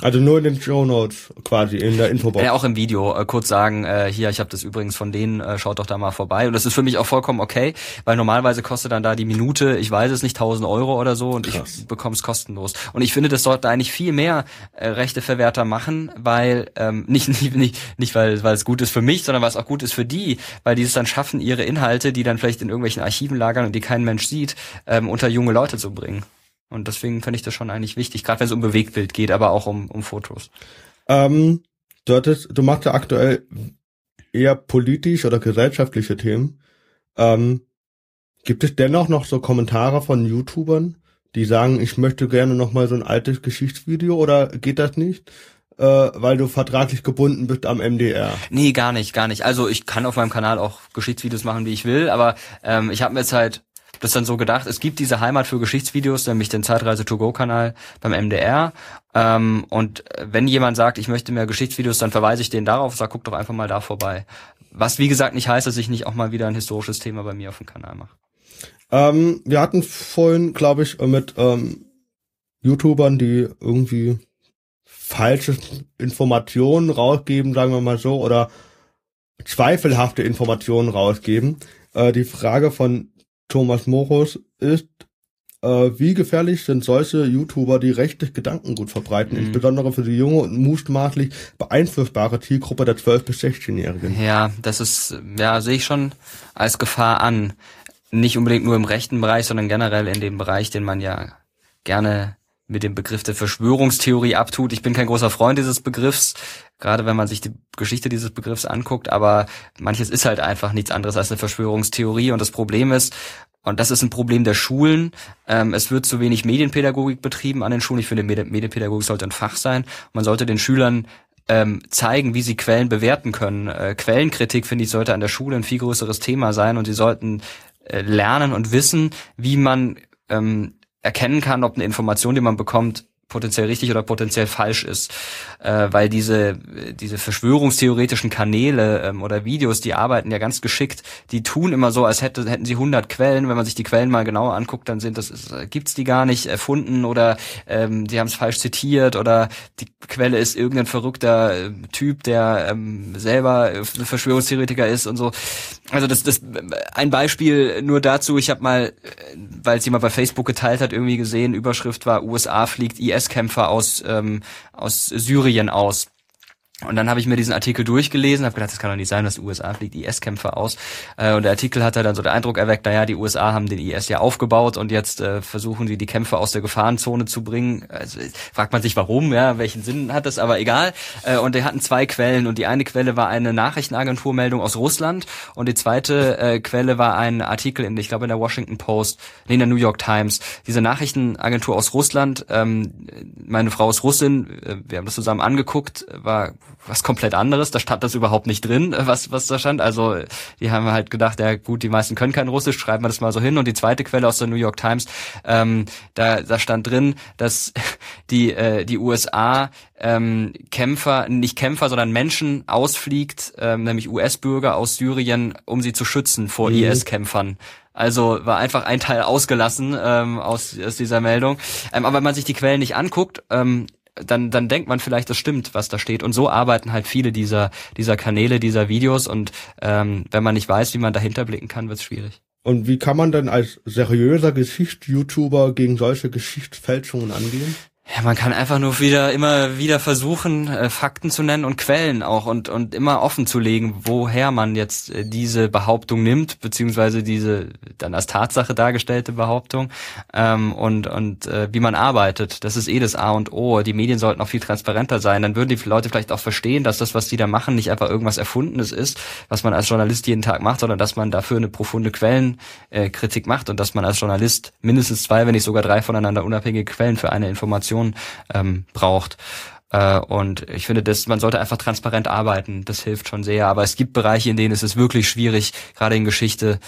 Also nur in den Show Notes quasi, in der Infobox. ja, auch im Video äh, kurz sagen, äh, hier, ich habe das übrigens von denen, äh, schaut doch da mal vorbei. Und das ist für mich auch vollkommen okay, weil normalerweise kostet dann da die Minute, ich weiß es nicht, 1000 Euro oder so und Krass. ich bekomme es kostenlos. Und ich finde, das sollte eigentlich viel mehr äh, Rechteverwerter machen, weil ähm, nicht nicht nicht, nicht weil weil es gut ist für mich, sondern weil es auch gut ist für die, weil die es dann schaffen, ihre Inhalte, die dann vielleicht in irgendwelchen Archiven lagern und die kein Mensch sieht, ähm, unter junge Leute zu bringen. Und deswegen finde ich das schon eigentlich wichtig, gerade wenn es um Bewegtbild geht, aber auch um, um Fotos. Ähm, du hattest, du machst ja aktuell eher politisch oder gesellschaftliche Themen. Ähm, gibt es dennoch noch so Kommentare von YouTubern, die sagen, ich möchte gerne noch mal so ein altes Geschichtsvideo oder geht das nicht? Äh, weil du vertraglich gebunden bist am MDR. Nee, gar nicht, gar nicht. Also ich kann auf meinem Kanal auch Geschichtsvideos machen, wie ich will, aber ähm, ich habe mir jetzt halt das dann so gedacht, es gibt diese Heimat für Geschichtsvideos, nämlich den Zeitreise to go Kanal beim MDR. Ähm, und wenn jemand sagt, ich möchte mehr Geschichtsvideos, dann verweise ich den darauf, sag, guck doch einfach mal da vorbei. Was wie gesagt nicht heißt, dass ich nicht auch mal wieder ein historisches Thema bei mir auf dem Kanal mache. Ähm, wir hatten vorhin, glaube ich, mit ähm, YouTubern, die irgendwie falsche Informationen rausgeben, sagen wir mal so, oder zweifelhafte Informationen rausgeben. Äh, die Frage von Thomas Morus ist, äh, wie gefährlich sind solche YouTuber, die rechtes Gedankengut verbreiten, Mhm. insbesondere für die junge und mutmaßlich beeinflussbare Zielgruppe der 12- bis 16-Jährigen? Ja, das ist, ja, sehe ich schon als Gefahr an. Nicht unbedingt nur im rechten Bereich, sondern generell in dem Bereich, den man ja gerne mit dem Begriff der Verschwörungstheorie abtut. Ich bin kein großer Freund dieses Begriffs, gerade wenn man sich die Geschichte dieses Begriffs anguckt, aber manches ist halt einfach nichts anderes als eine Verschwörungstheorie und das Problem ist, und das ist ein Problem der Schulen. Ähm, es wird zu wenig Medienpädagogik betrieben an den Schulen. Ich finde, Medi- Medienpädagogik sollte ein Fach sein. Man sollte den Schülern ähm, zeigen, wie sie Quellen bewerten können. Äh, Quellenkritik, finde ich, sollte an der Schule ein viel größeres Thema sein und sie sollten äh, lernen und wissen, wie man ähm, erkennen kann, ob eine Information, die man bekommt, potenziell richtig oder potenziell falsch ist, äh, weil diese diese Verschwörungstheoretischen Kanäle ähm, oder Videos, die arbeiten ja ganz geschickt, die tun immer so, als hätte, hätten sie 100 Quellen. Wenn man sich die Quellen mal genauer anguckt, dann sind das gibt's die gar nicht erfunden oder ähm, sie haben es falsch zitiert oder die Quelle ist irgendein verrückter äh, Typ, der ähm, selber Verschwörungstheoretiker ist und so. Also das das ein Beispiel nur dazu. Ich habe mal, weil es jemand bei Facebook geteilt hat, irgendwie gesehen, Überschrift war USA fliegt IS IS-Kämpfer aus, ähm, aus Syrien aus. Und dann habe ich mir diesen Artikel durchgelesen, habe gedacht, das kann doch nicht sein, dass die USA fliegt IS-Kämpfer aus. Äh, und der Artikel hat dann so den Eindruck erweckt, naja, die USA haben den IS ja aufgebaut und jetzt äh, versuchen sie die Kämpfer aus der Gefahrenzone zu bringen. Also fragt man sich warum, ja, welchen Sinn hat das, aber egal. Äh, und die hatten zwei Quellen und die eine Quelle war eine Nachrichtenagenturmeldung aus Russland und die zweite äh, Quelle war ein Artikel in, ich glaube in der Washington Post, nee, in der New York Times. Diese Nachrichtenagentur aus Russland, ähm, meine Frau ist Russin, äh, wir haben das zusammen angeguckt, war was komplett anderes. Da stand das überhaupt nicht drin, was, was da stand. Also die haben halt gedacht, ja gut, die meisten können kein Russisch, schreiben wir das mal so hin. Und die zweite Quelle aus der New York Times, ähm, da, da stand drin, dass die, äh, die USA ähm, Kämpfer, nicht Kämpfer, sondern Menschen ausfliegt, ähm, nämlich US-Bürger aus Syrien, um sie zu schützen vor mhm. IS-Kämpfern. Also war einfach ein Teil ausgelassen ähm, aus, aus dieser Meldung. Ähm, aber wenn man sich die Quellen nicht anguckt, ähm, dann, dann denkt man vielleicht, das stimmt, was da steht. Und so arbeiten halt viele dieser, dieser Kanäle, dieser Videos. Und ähm, wenn man nicht weiß, wie man dahinter blicken kann, wird es schwierig. Und wie kann man denn als seriöser Geschichts-YouTuber gegen solche Geschichtsfälschungen angehen? Ja, man kann einfach nur wieder immer wieder versuchen, äh, Fakten zu nennen und Quellen auch und und immer offen zu legen, woher man jetzt äh, diese Behauptung nimmt, beziehungsweise diese dann als Tatsache dargestellte Behauptung ähm, und und äh, wie man arbeitet. Das ist eh das A und O. Die Medien sollten auch viel transparenter sein. Dann würden die Leute vielleicht auch verstehen, dass das, was die da machen, nicht einfach irgendwas Erfundenes ist, was man als Journalist jeden Tag macht, sondern dass man dafür eine profunde Quellenkritik äh, macht und dass man als Journalist mindestens zwei, wenn nicht sogar drei voneinander unabhängige Quellen für eine Information Informationen ähm, braucht. Äh, und ich finde, dass man sollte einfach transparent arbeiten. Das hilft schon sehr. Aber es gibt Bereiche, in denen ist es wirklich schwierig, gerade in Geschichte,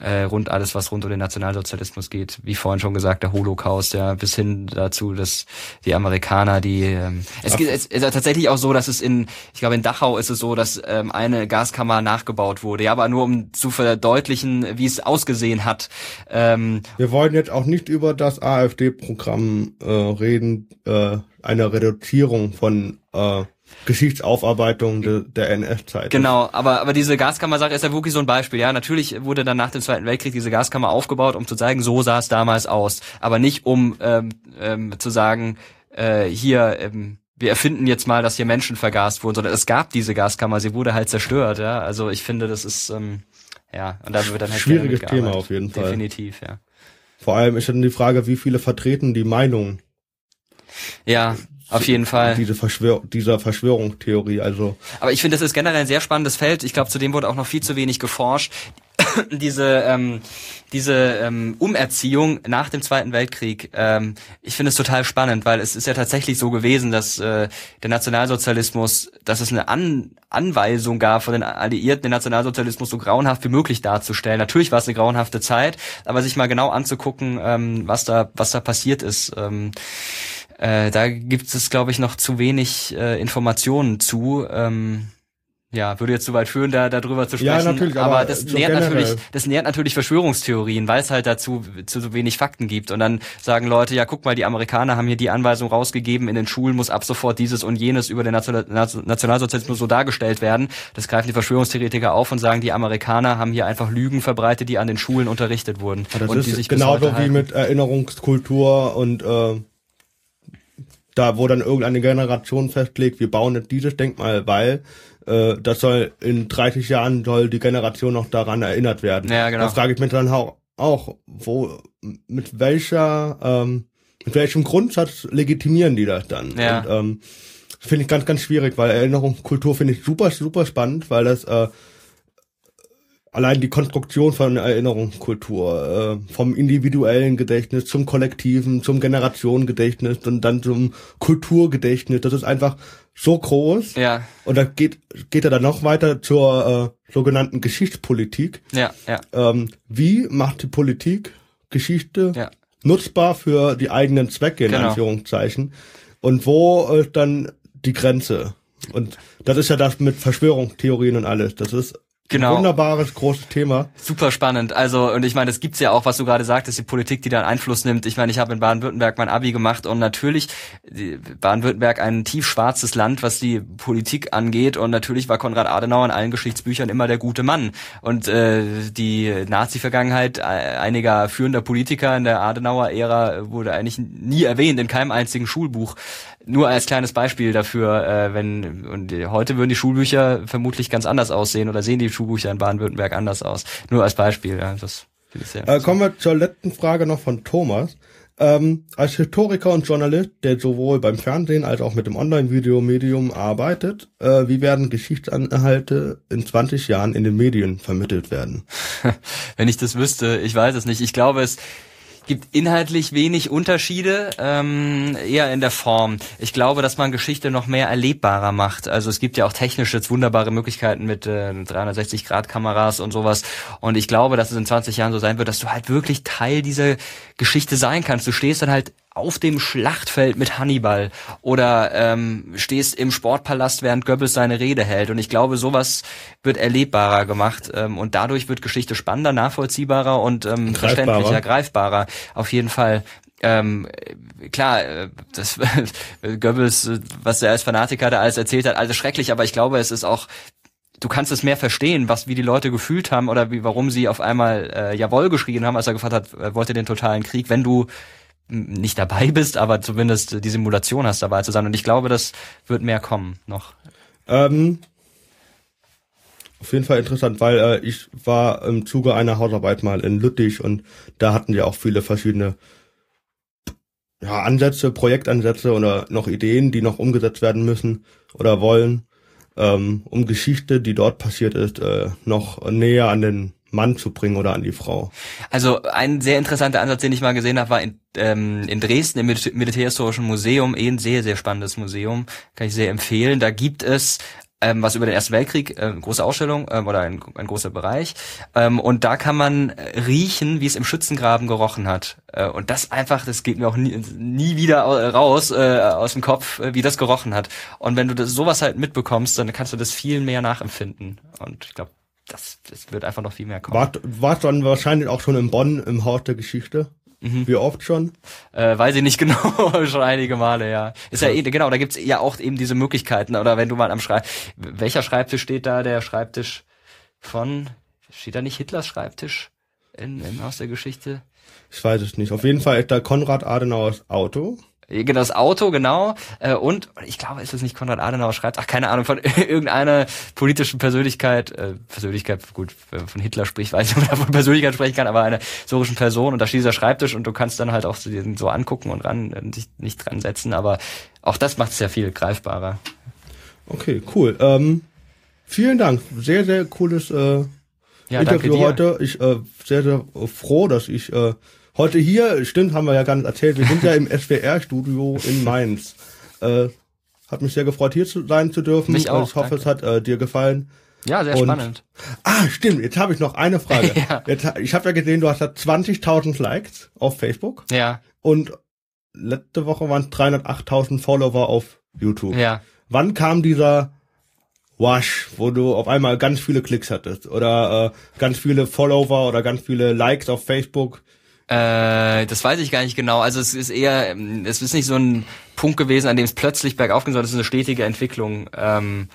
äh, rund alles, was rund um den Nationalsozialismus geht. Wie vorhin schon gesagt, der Holocaust, ja, bis hin dazu, dass die Amerikaner, die ähm, es, geht, es ist tatsächlich auch so, dass es in, ich glaube in Dachau ist es so, dass ähm, eine Gaskammer nachgebaut wurde, ja, aber nur um zu verdeutlichen, wie es ausgesehen hat. Ähm, Wir wollen jetzt auch nicht über das AfD-Programm äh, reden, äh, eine Reduzierung von äh, Geschichtsaufarbeitung de, der NS-Zeit. Genau, aber, aber diese Gaskammer-Sache ist ja wirklich so ein Beispiel. Ja, natürlich wurde dann nach dem Zweiten Weltkrieg diese Gaskammer aufgebaut, um zu zeigen, so sah es damals aus. Aber nicht um ähm, ähm, zu sagen, äh, hier, ähm, wir erfinden jetzt mal, dass hier Menschen vergast wurden, sondern es gab diese Gaskammer, sie wurde halt zerstört. Ja, also ich finde, das ist ähm, ja und da wird dann halt schwieriges Thema auf jeden Fall. Definitiv, ja. Vor allem ist dann die Frage, wie viele vertreten die Meinung. Ja, auf jeden Fall. Diese Verschwör dieser Verschwörungstheorie, also. Aber ich finde, das ist generell ein sehr spannendes Feld. Ich glaube, zu dem wurde auch noch viel zu wenig geforscht. diese ähm, diese ähm, Umerziehung nach dem Zweiten Weltkrieg, ähm, ich finde es total spannend, weil es ist ja tatsächlich so gewesen, dass äh, der Nationalsozialismus, dass es eine An Anweisung gab von den Alliierten, den Nationalsozialismus so grauenhaft wie möglich darzustellen. Natürlich war es eine grauenhafte Zeit, aber sich mal genau anzugucken, ähm, was da was da passiert ist. Ähm, äh, da gibt es, glaube ich, noch zu wenig äh, Informationen zu. Ähm, ja, würde jetzt zu weit führen, da darüber zu sprechen. Ja, natürlich, aber, aber das nährt natürlich, das nährt natürlich Verschwörungstheorien, weil es halt dazu zu so wenig Fakten gibt. Und dann sagen Leute, ja, guck mal, die Amerikaner haben hier die Anweisung rausgegeben, in den Schulen muss ab sofort dieses und jenes über den Nationalsozialismus so dargestellt werden. Das greifen die Verschwörungstheoretiker auf und sagen, die Amerikaner haben hier einfach Lügen verbreitet, die an den Schulen unterrichtet wurden. Ja, das und ist genauso wie mit Erinnerungskultur und äh, da wo dann irgendeine Generation festlegt, wir bauen jetzt dieses Denkmal, weil äh, das soll in 30 Jahren soll die Generation noch daran erinnert werden. Ja, genau. Da frage ich mich dann auch, auch wo mit welcher ähm, mit welchem Grundsatz legitimieren die das dann? Ja. Und, ähm, finde ich ganz, ganz schwierig, weil Erinnerungskultur finde ich super, super spannend, weil das äh, allein die Konstruktion von Erinnerungskultur, äh, vom individuellen Gedächtnis zum kollektiven, zum Generationengedächtnis und dann zum Kulturgedächtnis, das ist einfach so groß. Ja. Und da geht, geht er dann noch weiter zur äh, sogenannten Geschichtspolitik. Ja, ja. Ähm, wie macht die Politik Geschichte ja. nutzbar für die eigenen Zwecke in Genau. Anführungszeichen und wo äh, dann die Grenze. Und das ist ja das mit Verschwörungstheorien und alles. Das ist Genau. ein wunderbares großes Thema. Super spannend. Also, und ich meine, das gibt's ja auch, was du gerade sagtest, die Politik, die dann Einfluss nimmt. Ich meine, ich habe in Baden-Württemberg mein Abi gemacht und natürlich Baden-Württemberg ein tiefschwarzes Land, was die Politik angeht. Und natürlich war Konrad Adenauer in allen Geschichtsbüchern immer der gute Mann. Und äh, die Nazi-Vergangenheit äh, einiger führender Politiker in der Adenauer-Ära wurde eigentlich nie erwähnt, in keinem einzigen Schulbuch. Nur als kleines Beispiel dafür, äh, wenn und heute würden die Schulbücher vermutlich ganz anders aussehen oder sehen die Schulbücher in Baden-Württemberg anders aus. Nur als Beispiel, ja, das finde ich sehr Äh, kommen wir zur letzten Frage noch von Thomas. Ähm, als Historiker und Journalist, der sowohl beim Fernsehen als auch mit dem Online-Video-Medium arbeitet, äh, wie werden Geschichtsanhalte in 20 Jahren in den Medien vermittelt werden? Wenn ich das wüsste, ich weiß es nicht. Ich glaube, es gibt inhaltlich wenig Unterschiede, ähm, eher in der Form. Ich glaube, dass man Geschichte noch mehr erlebbarer macht. Also es gibt ja auch technisch jetzt wunderbare Möglichkeiten mit äh, 360-Grad-Kameras und sowas. Und ich glaube, dass es in 20 Jahren so sein wird, dass du halt wirklich Teil dieser Geschichte sein kannst. Du stehst dann halt auf dem Schlachtfeld mit Hannibal oder ähm, stehst im Sportpalast, während Goebbels seine Rede hält. Und ich glaube, sowas wird erlebbarer gemacht ähm, und dadurch wird Geschichte spannender, nachvollziehbarer und ähm, Greifbarer. verständlicher, greifbarer. Auf jeden Fall. Ähm, äh, klar, äh, das Goebbels, äh, was er als Fanatiker da alles erzählt hat, alles schrecklich, aber ich glaube, es ist auch du kannst es mehr verstehen, was wie die Leute gefühlt haben oder wie warum sie auf einmal äh, Jawohl geschrien haben, als er gefragt hat, äh, wollt ihr den totalen Krieg, wenn du nicht dabei bist, aber zumindest die Simulation hast dabei zu sein. Und ich glaube, das wird mehr kommen noch. Ähm, auf jeden Fall interessant, weil äh, ich war im Zuge einer Hausarbeit mal in Lüttich und da hatten wir auch viele verschiedene ja, Ansätze, Projektansätze oder noch Ideen, die noch umgesetzt werden müssen oder wollen, ähm, um Geschichte, die dort passiert ist, äh, noch näher an den Mann zu bringen oder an die Frau. Also ein sehr interessanter Ansatz, den ich mal gesehen habe, war in, ähm, in Dresden im Mil- Militärhistorischen Museum, eh ein sehr, sehr spannendes Museum, kann ich sehr empfehlen. Da gibt es ähm, was über den Ersten Weltkrieg, äh, große Ausstellung ähm, oder ein, ein großer Bereich. Ähm, und da kann man riechen, wie es im Schützengraben gerochen hat. Äh, und das einfach, das geht mir auch nie, nie wieder au- raus äh, aus dem Kopf, äh, wie das gerochen hat. Und wenn du das, sowas halt mitbekommst, dann kannst du das viel mehr nachempfinden. Und ich glaube, das, das wird einfach noch viel mehr kommen. War, warst dann wahrscheinlich auch schon in Bonn im Haus der Geschichte? Wie oft schon? Äh, weiß ich nicht genau, schon einige Male, ja. Ist ja eh, genau, da gibt's ja auch eben diese Möglichkeiten. Oder wenn du mal am Schreib... Welcher Schreibtisch steht da? Der Schreibtisch von... Steht da nicht Hitlers Schreibtisch in, im Haus der Geschichte? Ich weiß es nicht. Auf jeden Fall ist da Konrad Adenauers Auto. Genau, das Auto, genau. Äh, und ich glaube, ist es nicht Konrad Adenauer schreibt, ach, keine Ahnung, von irgendeiner politischen Persönlichkeit, äh, Persönlichkeit, gut, von Hitler spricht, weiß ich nicht, ob man von Persönlichkeit sprechen kann, aber einer historischen Person und da steht dieser Schreibtisch und du kannst dann halt auch so angucken und ran, äh, dich nicht dran setzen, aber auch das macht es ja viel greifbarer. Okay, cool. Ähm, vielen Dank. Sehr, sehr cooles äh, Ja, Interview heute. Ich äh, sehr, sehr äh, froh, dass ich äh, heute hier, stimmt, haben wir ja gar nicht erzählt, wir sind ja im SWR-Studio in Mainz. Äh, hat mich sehr gefreut, hier zu sein zu dürfen. Mich auch, Ich hoffe, danke. es hat äh, dir gefallen. Ja, sehr Und- spannend. Ah, stimmt, jetzt habe ich noch eine Frage. Ja. jetzt, ich habe ja gesehen, du hast da 20.000 Likes auf Facebook Ja, und letzte Woche waren es 308.000 Follower auf YouTube. ja. Wann kam dieser Wash, wo du auf einmal ganz viele Klicks hattest oder äh, ganz viele Follower oder ganz viele Likes auf Facebook? Äh, das weiß ich gar nicht genau. Also es ist eher, ähm, es ist nicht so ein Punkt gewesen, an dem es plötzlich bergauf ging, sondern es ist eine stetige Entwicklung. Ähm,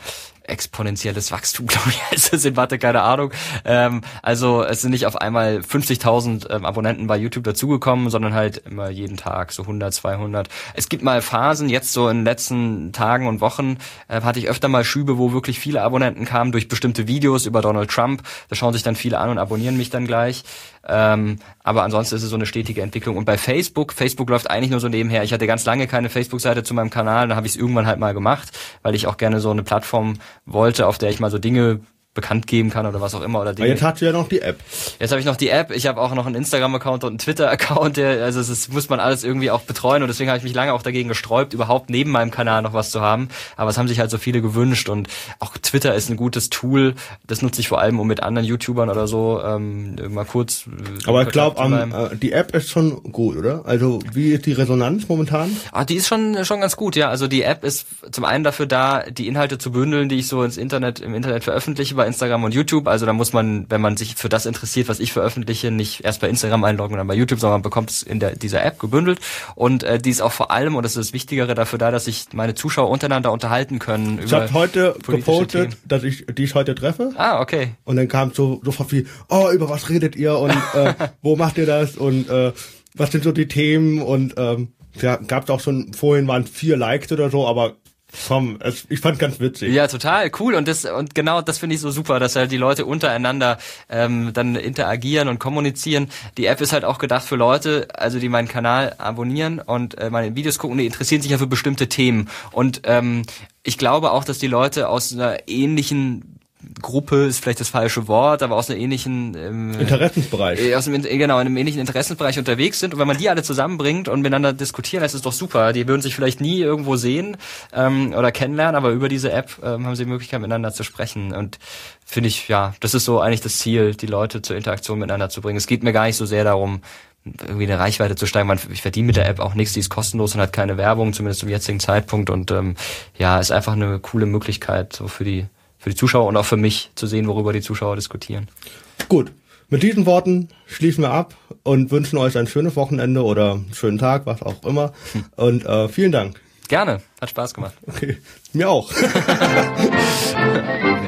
exponentielles Wachstum, glaube ich, heißt das in Mathe, keine Ahnung. Ähm, also es sind nicht auf einmal 50.000 ähm, Abonnenten bei YouTube dazugekommen, sondern halt immer jeden Tag so 100, 200. Es gibt mal Phasen, jetzt so in den letzten Tagen und Wochen äh, hatte ich öfter mal Schübe, wo wirklich viele Abonnenten kamen durch bestimmte Videos über Donald Trump. Da schauen sich dann viele an und abonnieren mich dann gleich. Ähm, aber ansonsten ist es so eine stetige Entwicklung. Und bei Facebook, Facebook läuft eigentlich nur so nebenher. Ich hatte ganz lange keine Facebook-Seite zu meinem Kanal, dann habe ich es irgendwann halt mal gemacht, weil ich auch gerne so eine Plattform wollte, auf der ich mal so Dinge bekannt geben kann oder was auch immer. Oder Aber jetzt hast du ja noch die App. Jetzt habe ich noch die App, ich habe auch noch einen Instagram-Account und einen Twitter-Account, der, also das muss man alles irgendwie auch betreuen und deswegen habe ich mich lange auch dagegen gesträubt, überhaupt neben meinem Kanal noch was zu haben. Aber es haben sich halt so viele gewünscht und auch Twitter ist ein gutes Tool. Das nutze ich vor allem, um mit anderen YouTubern oder so ähm, mal kurz. Äh, Aber ich glaube, äh, die App ist schon gut, oder? Also wie ist die Resonanz momentan? Ah, die ist schon schon ganz gut, ja. Also die App ist zum einen dafür da, die Inhalte zu bündeln, die ich so ins Internet im Internet veröffentliche bei Instagram und YouTube. Also da muss man, wenn man sich für das interessiert, was ich veröffentliche, nicht erst bei Instagram einloggen und dann bei YouTube, sondern man bekommt es in der, dieser App gebündelt. Und äh, die ist auch vor allem, und das ist das Wichtigere, dafür da, dass sich meine Zuschauer untereinander unterhalten können. Ich habe heute gepostet, Themen. dass ich dich heute treffe. Ah, okay. Und dann kam so sofort wie, oh, über was redet ihr und äh, wo macht ihr das und äh, was sind so die Themen und ähm, ja, gab es auch schon, vorhin waren vier Likes oder so, aber Komm, ich fand ganz witzig. Ja, total cool und das und genau das finde ich so super, dass halt die Leute untereinander ähm, dann interagieren und kommunizieren. Die App ist halt auch gedacht für Leute, also die meinen Kanal abonnieren und äh, meine Videos gucken, die interessieren sich ja für bestimmte Themen und ähm, ich glaube auch, dass die Leute aus einer ähnlichen Gruppe ist vielleicht das falsche Wort, aber aus einem ähnlichen ähm, Interessensbereich. Äh, aus einem, genau, in einem ähnlichen Interessensbereich unterwegs sind. Und wenn man die alle zusammenbringt und miteinander diskutieren, das ist doch super. Die würden sich vielleicht nie irgendwo sehen ähm, oder kennenlernen, aber über diese App ähm, haben sie die Möglichkeit, miteinander zu sprechen. Und finde ich, ja, das ist so eigentlich das Ziel, die Leute zur Interaktion miteinander zu bringen. Es geht mir gar nicht so sehr darum, irgendwie eine Reichweite zu steigen. Ich verdiene mit der App auch nichts, die ist kostenlos und hat keine Werbung, zumindest zum jetzigen Zeitpunkt. Und ähm, ja, ist einfach eine coole Möglichkeit so für die für die Zuschauer und auch für mich zu sehen, worüber die Zuschauer diskutieren. Gut. Mit diesen Worten schließen wir ab und wünschen euch ein schönes Wochenende oder einen schönen Tag, was auch immer. Hm. Und äh, vielen Dank. Gerne, hat Spaß gemacht. Okay, mir auch.